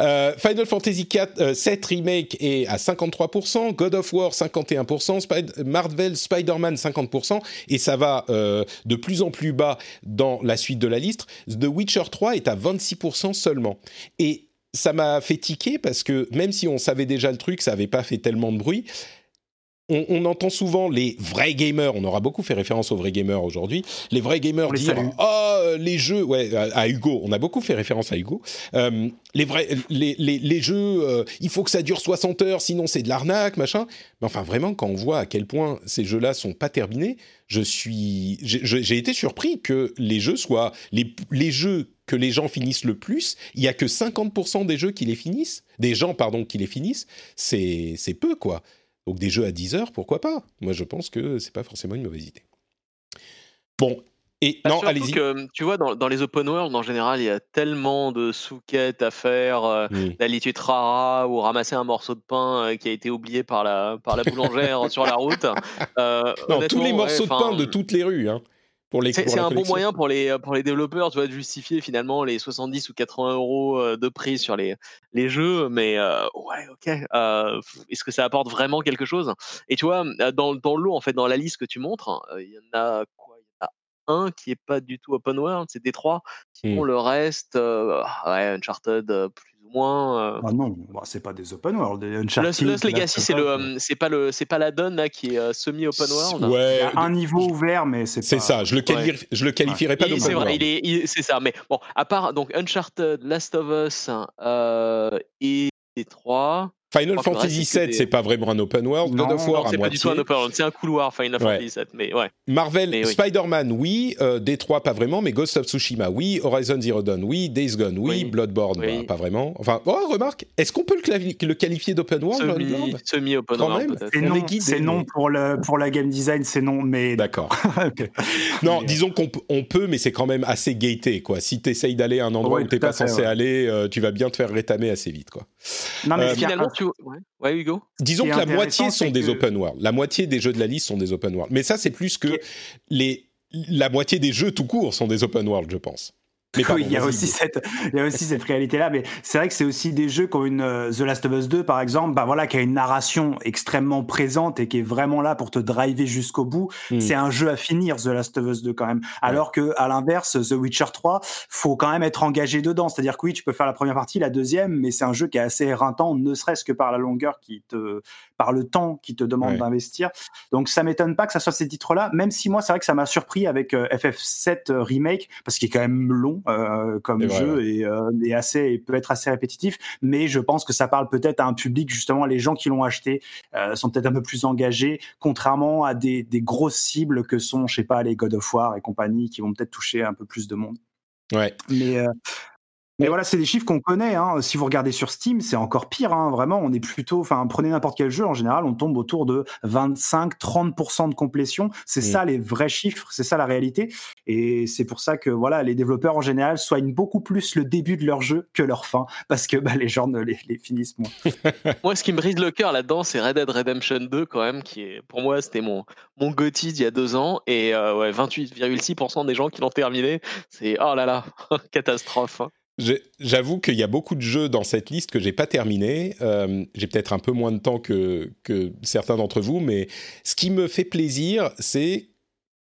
Euh, Final Fantasy 4, 7 euh, Remake est à 53%, God of War 51%, Marvel Spider-Man 50%, et ça va euh, de plus en plus bas dans la suite de la liste. The Witcher 3 est à 26% seulement. Et ça m'a fait tiquer parce que même si on savait déjà le truc, ça n'avait pas fait tellement de bruit on, entend souvent les vrais gamers, on aura beaucoup fait référence aux vrais gamers aujourd'hui, les vrais gamers dire oh les jeux, ouais à, Hugo, on a beaucoup fait référence à Hugo, euh, les vrais les, jeux, euh, il faut que ça dure 60 heures, sinon c'est de l'arnaque machin. Mais enfin vraiment quand on voit à quel point ces jeux-là sont pas terminés, je suis j'ai été surpris que les jeux soient les, les jeux que les gens finissent le plus, il y a que 50% des jeux qui les finissent, des gens pardon qui les finissent, c'est c'est peu quoi. Donc des jeux à 10 heures, pourquoi pas? Moi, je pense que c'est pas forcément une mauvaise idée. Bon, et bah, non, allez-y. Tu vois, dans, les open world, en général, il y a tellement de sous-quêtes à faire, euh, mmh. rara ou ramasser un morceau de pain euh, qui a été oublié par la, par la boulangère *laughs* sur la route. Euh, non, tous les morceaux de pain de toutes les rues. Hein. C'est un bon moyen pour les, pour les développeurs tu vois, de justifier finalement les 70 ou 80 euros euh, de prix sur les, les jeux, mais euh, ouais, ok. Euh, est-ce que ça apporte vraiment quelque chose? Et tu vois, dans, dans l'eau, en fait, dans la liste que tu montres, il y en a quoi? Il y en a un qui est pas du tout open world, c'est Détroit. Sinon, mmh. le reste, ouais, Uncharted, plus moins. Euh, ah non, bah, c'est pas des open world. Lost, Lost Legacy, c'est le, euh, c'est pas le, c'est pas la donne là qui est euh, semi open world. Ouais. Il y a un niveau ouvert, mais c'est. C'est ça. Je le qualifie, je le qualifierais pas d'open world. C'est vrai, c'est ça. Mais bon, à part donc Uncharted, Last of Us et les trois. Final Fantasy VII, c'est pas vraiment un open world. God of War, c'est pas du tout un open world. C'est un couloir Final Fantasy VII, mais ouais. Marvel, Spider-Man, oui. Euh, D3, pas vraiment, mais Ghost of Tsushima, oui. Horizon Zero Dawn, oui. Days Gone, oui. Bloodborne, bah, pas vraiment. Enfin, oh, remarque, est-ce qu'on peut le, qualifier d'open world Semi, semi open world. C'est non, pour, le, pour la game design, c'est non, mais. *laughs* D'accord. *laughs* Non, disons qu'on peut, mais c'est quand même assez gaté, quoi. Si tu essayes d'aller à un endroit où t'es pas censé aller, euh, tu vas bien te faire rétamer assez vite, quoi. Non, mais euh, finalement, tu Ouais. Hugo? Disons que la moitié sont des open world. La moitié des jeux de la liste sont des open world. Mais ça, c'est plus que les la moitié des jeux tout court sont des open world, je pense oui, il y a aussi cette, il y a aussi cette réalité-là, mais c'est vrai que c'est aussi des jeux qui ont une euh, The Last of Us 2 par exemple, bah voilà, qui a une narration extrêmement présente et qui est vraiment là pour te driver jusqu'au bout. Hmm. C'est un jeu à finir The Last of Us 2 quand même. Alors que à l'inverse, The Witcher 3, faut quand même être engagé dedans. C'est-à-dire que oui, tu peux faire la première partie, la deuxième, mais c'est un jeu qui est assez éreintant, ne serait-ce que par la longueur qui te, par le temps qui te demande d'investir. Donc ça m'étonne pas que ça soit ces titres-là, même si moi c'est vrai que ça m'a surpris avec euh, FF7 euh, remake parce qu'il est quand même long euh, comme jeu et, euh, et, assez peut être assez répétitif. Mais je pense que ça parle peut-être à un public justement les gens qui l'ont acheté euh, sont peut-être un peu plus engagés, contrairement à des, des grosses cibles que sont je sais pas les God of War et compagnie qui vont peut-être toucher un peu plus de monde. Ouais. Mais Mais voilà, c'est des chiffres qu'on connaît. Hein. Si vous regardez sur Steam, c'est encore pire. Hein. Vraiment, on est plutôt. Enfin, prenez n'importe quel jeu, en général, on tombe autour de 25-30% de complétion. C'est Mm. ça les vrais chiffres, c'est ça la réalité. Et c'est pour ça que voilà, les développeurs en général soignent beaucoup plus le début de leur jeu que leur fin, parce que bah, les gens ne les, les finissent moins. *laughs* Moi, ce qui me brise le cœur là-dedans, c'est Red Dead Redemption 2 quand même, qui est pour moi c'était mon mon GOTY d'il y a deux ans et euh, ouais, 28,6% des gens qui l'ont terminé. C'est oh là là, *laughs* catastrophe. hein. J'avoue qu'il y a beaucoup de jeux dans cette liste que j'ai pas terminé. Euh, j'ai peut-être un peu moins de temps que, que certains d'entre vous, mais ce qui me fait plaisir, c'est...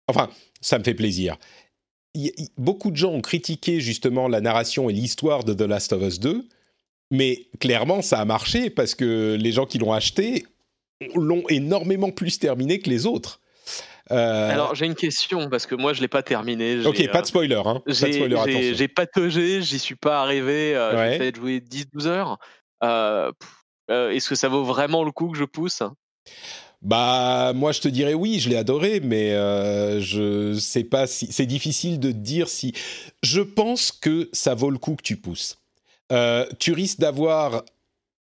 Enfin, ça me fait plaisir. Beaucoup de gens ont critiqué justement la narration et l'histoire de The Last of Us 2, mais clairement, ça a marché parce que les gens qui l'ont acheté l'ont énormément plus terminé que les autres. Euh, Alors j'ai une question parce que moi je l'ai pas terminé. ok, pas euh, de spoiler, hein. Pas de J'ai pataugé, j'y suis pas arrivé, euh, Ouais. j'ai peut-être joué 10-12 heures. Euh, euh, Est-ce que ça vaut vraiment le coup que je pousse? Bah, moi, je te dirais oui, je l'ai adoré, mais euh, je sais pas si c'est difficile de dire si. Je pense que ça vaut le coup que tu pousses. Euh, tu risques d'avoir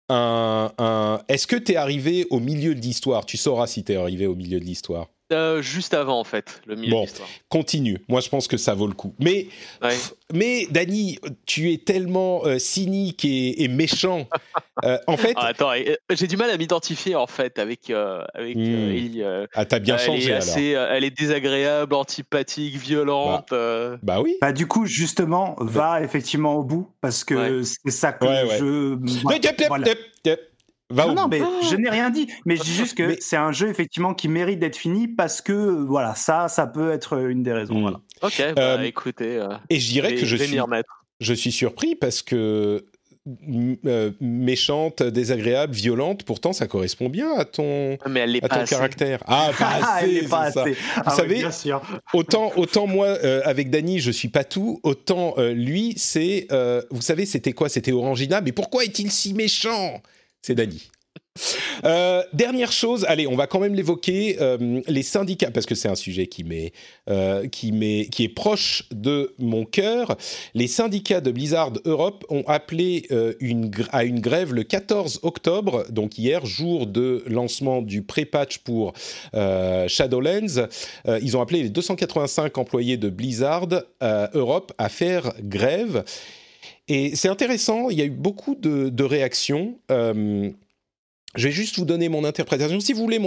un. un... Est-ce que tu es arrivé au milieu de l'histoire? Tu sauras si tu es arrivé au milieu de l'histoire. Euh, Juste avant en fait, le milieu Bon. de l'histoire. Continue. Moi, je pense que ça vaut le coup. Mais, Ouais. pff, mais Dany, tu es tellement euh, cynique et, et méchant. Euh, en fait, Ah, attends, j'ai du mal à m'identifier en fait avec euh, avec. Ellie, euh, ah, t'as bien elle changé est alors. assez, euh, elle est désagréable, antipathique, violente. euh, Bah oui. Bah, du coup, justement, va effectivement au bout, parce que c'est ça que Ouais, ouais. yep, Voilà. Va Non, non, mais je n'ai rien dit. Mais je dis juste que Mais- c'est un jeu effectivement qui mérite d'être fini parce que euh, voilà, ça, ça peut être une des raisons. Mm. Voilà. Ok, bah, Euh, écoutez, euh, Et je dirais que je suis je surpris parce que euh, méchante, désagréable, violente, pourtant ça correspond bien à ton, Mais elle à pas ton assez. caractère. Ah, *laughs* pas Ah, elle assez, est pas ça. assez. Ah oui, savez- bien sûr. Autant, autant moi, euh, avec Dany, je suis pas tout, autant euh, lui, c'est... euh, vous savez, c'était quoi? C'était Orangina, mais pourquoi est-il si méchant? C'est Dany. Euh, dernière chose, allez, on va quand même l'évoquer, euh, les syndicats, parce que c'est un sujet qui, euh, qui, qui est proche de mon cœur. Les syndicats de Blizzard Europe ont appelé à une grève le 14 octobre, donc hier, jour de lancement du pré-patch pour Shadowlands. Ils ont appelé les 285 employés de Blizzard Europe à faire grève. Et c'est intéressant, il y a eu beaucoup de, réactions. Euh, je vais juste vous donner mon interprétation. Si vous voulez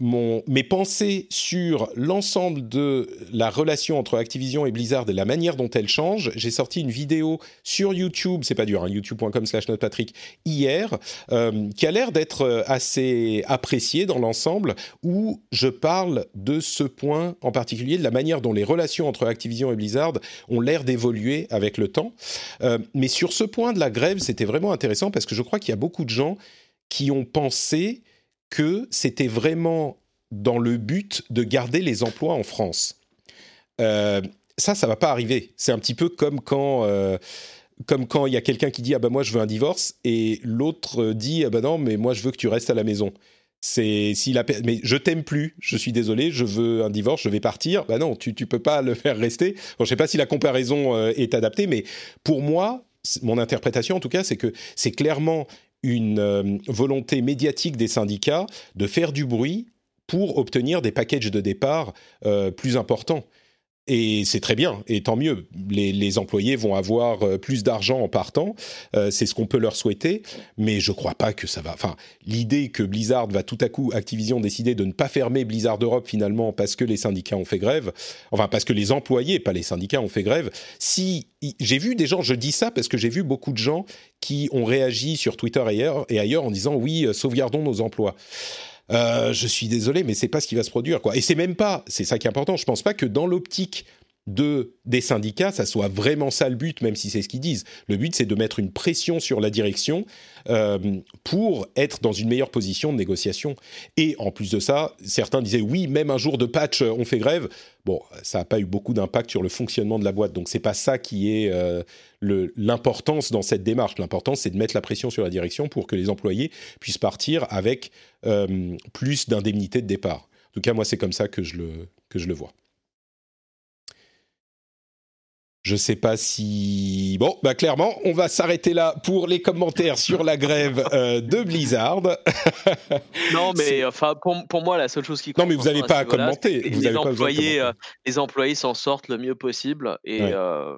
mes pensées sur l'ensemble de la relation entre Activision et Blizzard et la manière dont elle change, j'ai sorti une vidéo sur YouTube, c'est pas dur, hein, youtube.com slash notepatrick, hier, euh, qui a l'air d'être euh, assez appréciée dans l'ensemble, où je parle de ce point en particulier, de la manière dont les relations entre Activision et Blizzard ont l'air d'évoluer avec le temps. Euh, mais sur ce point de la grève, c'était vraiment intéressant parce que je crois qu'il y a beaucoup de gens qui ont pensé que c'était vraiment dans le but de garder les emplois en France. Euh, ça, ça va pas arriver. C'est un petit peu comme quand, euh, comme quand il y a quelqu'un qui dit ah ben moi je veux un divorce et l'autre dit ah ben non mais moi je veux que tu restes à la maison. C'est si la mais je t'aime plus, je suis désolé, je veux un divorce, je vais partir. Bah non, tu tu peux pas le faire rester. Bon, je sais pas si la comparaison euh, est adaptée, mais pour moi, mon interprétation en tout cas, c'est que c'est clairement une euh, volonté médiatique des syndicats de faire du bruit pour obtenir des packages de départ euh, plus importants. Et c'est très bien, et tant mieux. Les, les employés vont avoir euh, plus d'argent en partant, euh, c'est ce qu'on peut leur souhaiter, mais je crois pas que ça va. Enfin, l'idée que Blizzard va tout à coup, Activision décider de ne pas fermer Blizzard Europe finalement parce que les syndicats ont fait grève, enfin parce que les employés, pas les syndicats, ont fait grève. Si j'ai vu des gens, je dis ça parce que j'ai vu beaucoup de gens qui ont réagi sur Twitter et ailleurs, et ailleurs en disant oui, euh, sauvegardons nos emplois. Euh, je suis désolé, mais c'est pas ce qui va se produire, quoi. Et c'est même pas, c'est ça qui est important. Je pense pas que dans l'optique de des syndicats, ça soit vraiment ça le but, même si c'est ce qu'ils disent. Le but, c'est de mettre une pression sur la direction euh, pour être dans une meilleure position de négociation. Et en plus de ça, certains disaient oui, même un jour de patch, euh, on fait grève. Bon, ça n'a pas eu beaucoup d'impact sur le fonctionnement de la boîte, donc c'est pas ça qui est euh, l'importance dans cette démarche. L'importance, c'est de mettre la pression sur la direction pour que les employés puissent partir avec plus d'indemnités de départ. En tout cas, moi, c'est comme ça que je le, que je le vois. Je sais pas si bon, bah clairement, on va s'arrêter là pour les commentaires sur la grève euh, de Blizzard. *laughs* non, mais enfin pour, pour, moi la seule chose qui compte. Non, mais vous n'avez pas à commenter. Vous les, employés, euh, les employés s'en sortent le mieux possible et. Ouais. Euh,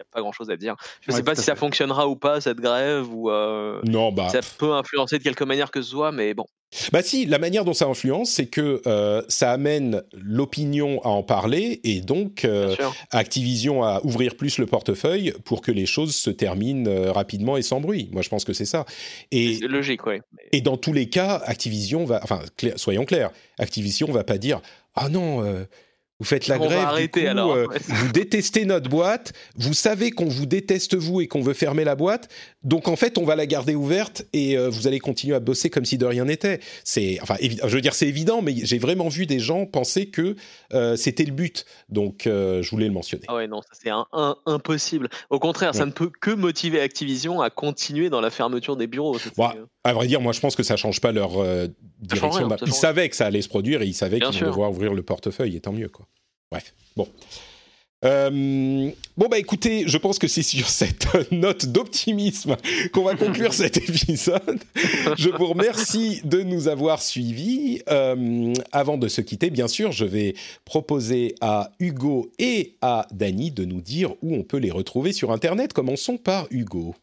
n'y a pas grand chose à dire. Je ne ouais, sais pas si ça fait. fonctionnera ou pas cette grève ou euh, non bah ça peut influencer de quelque manière que ce soit, mais bon. Bah si, la manière dont ça influence, c'est que euh, ça amène l'opinion à en parler et donc euh, Activision à ouvrir plus le portefeuille pour que les choses se terminent euh, rapidement et sans bruit. Moi, je pense que c'est ça. Et c'est logique, oui. Et dans tous les cas, Activision va, enfin, soyons clairs, Activision va pas dire ah non vous faites la grève, va arrêter, coup, alors. Euh, vous détestez notre boîte, vous savez qu'on vous déteste vous et qu'on veut fermer la boîte, donc en fait on va la garder ouverte et euh, vous allez continuer à bosser comme si de rien n'était. C'est, enfin, je veux dire c'est évident, mais j'ai vraiment vu des gens penser que euh, c'était le but, donc euh, je voulais le mentionner. Ah ouais non, c'est un, un, impossible. Au contraire, ouais. ça ne peut que motiver Activision à continuer dans la fermeture des bureaux. Bon, à vrai dire, moi je pense que ça change pas leur direction. Rien, ils savaient que ça allait se produire et ils savaient qu'ils vont devoir ouvrir le portefeuille, et tant mieux quoi. Bref, bon. Euh, bon bah écoutez, je pense que c'est sur cette *laughs* note d'optimisme qu'on va conclure *laughs* cet épisode. Je vous remercie de nous avoir suivis. Euh, avant de se quitter, bien sûr, je vais proposer à Hugo et à Dany de nous dire où on peut les retrouver sur Internet. Commençons par Hugo.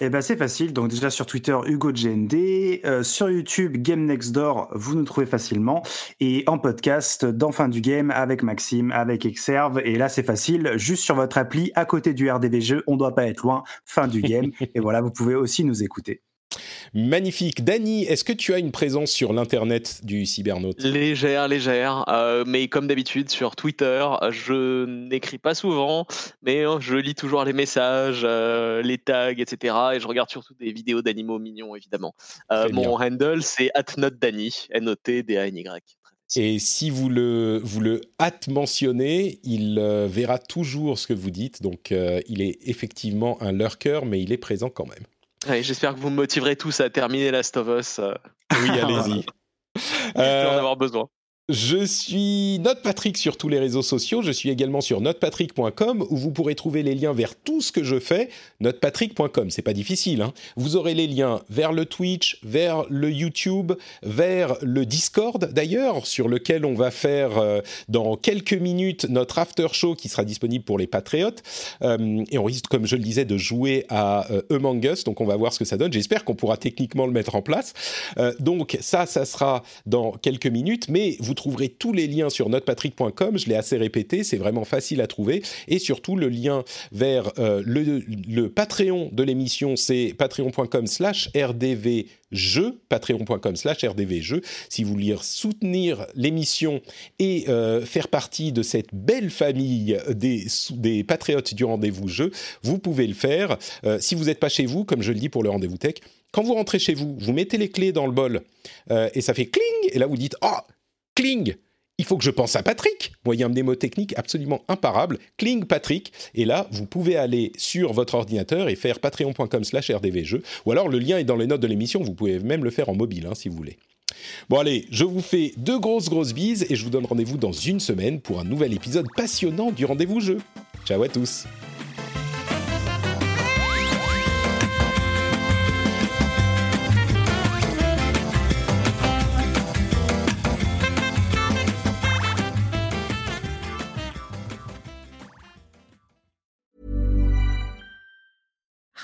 Eh ben c'est facile, donc déjà sur Twitter HugoGND, euh, sur YouTube Game Next Door, vous nous trouvez facilement, et en podcast dans Fin du Game avec Maxime, avec Exerve, et là c'est facile, juste sur votre appli à côté du RDV jeu, on doit pas être loin, Fin du Game, *laughs* et voilà, vous pouvez aussi nous écouter. Magnifique. Dany, est-ce que tu as une présence sur l'internet du cybernaute? Légère, légère. Euh, mais comme d'habitude, sur Twitter, je n'écris pas souvent, mais je lis toujours les messages, euh, les tags, etc. Et je regarde surtout des vidéos d'animaux mignons, évidemment. Euh, mon handle, c'est atnotdany, N-O-T-D-A-N-Y. Et si vous le, vous le hâte mentionner, il verra toujours ce que vous dites. Donc, il est effectivement un lurker, mais il est présent quand même. Ouais, J'espère que vous me motiverez tous à terminer Last of Us. Oui, *laughs* allez-y. euh, en avoir besoin. Je suis Note Patrick sur tous les réseaux sociaux. Je suis également sur notepatrick.com où vous pourrez trouver les liens vers tout ce que je fais. Notepatrick.com, c'est pas difficile. Hein vous aurez les liens vers le Twitch, vers le YouTube, vers le Discord d'ailleurs, sur lequel on va faire euh, dans quelques minutes notre after show qui sera disponible pour les patriotes. Euh, et on risque, comme je le disais, de jouer à euh, Among. Donc on va voir ce que ça donne. J'espère qu'on pourra techniquement le mettre en place. Euh, donc ça, ça sera dans quelques minutes. Mais trouverez tous les liens sur notepatrick.com. Je l'ai assez répété, c'est vraiment facile à trouver. Et surtout, le lien vers euh, le, Patreon de l'émission, c'est patreon.com slash rdvjeux, patreon.com slash rdvjeux. Si vous voulez soutenir l'émission et euh, faire partie de cette belle famille des, patriotes du rendez-vous jeu, vous pouvez le faire. Euh, si vous n'êtes pas chez vous, comme je le dis pour le rendez-vous tech, quand vous rentrez chez vous, vous mettez les clés dans le bol et ça fait cling, et là vous dites « Oh, Kling il faut que je pense à Patrick. Moi, mnémotechnique absolument imparable. Kling Patrick. Et là, vous pouvez aller sur votre ordinateur et faire patreon.com slash rdvjeux. Ou alors, le lien est dans les notes de l'émission. Vous pouvez même le faire en mobile, hein, si vous voulez. Bon, allez, je vous fais deux grosses, grosses bises et je vous donne rendez-vous dans une semaine pour un nouvel épisode passionnant du rendez-vous jeu. Ciao à tous.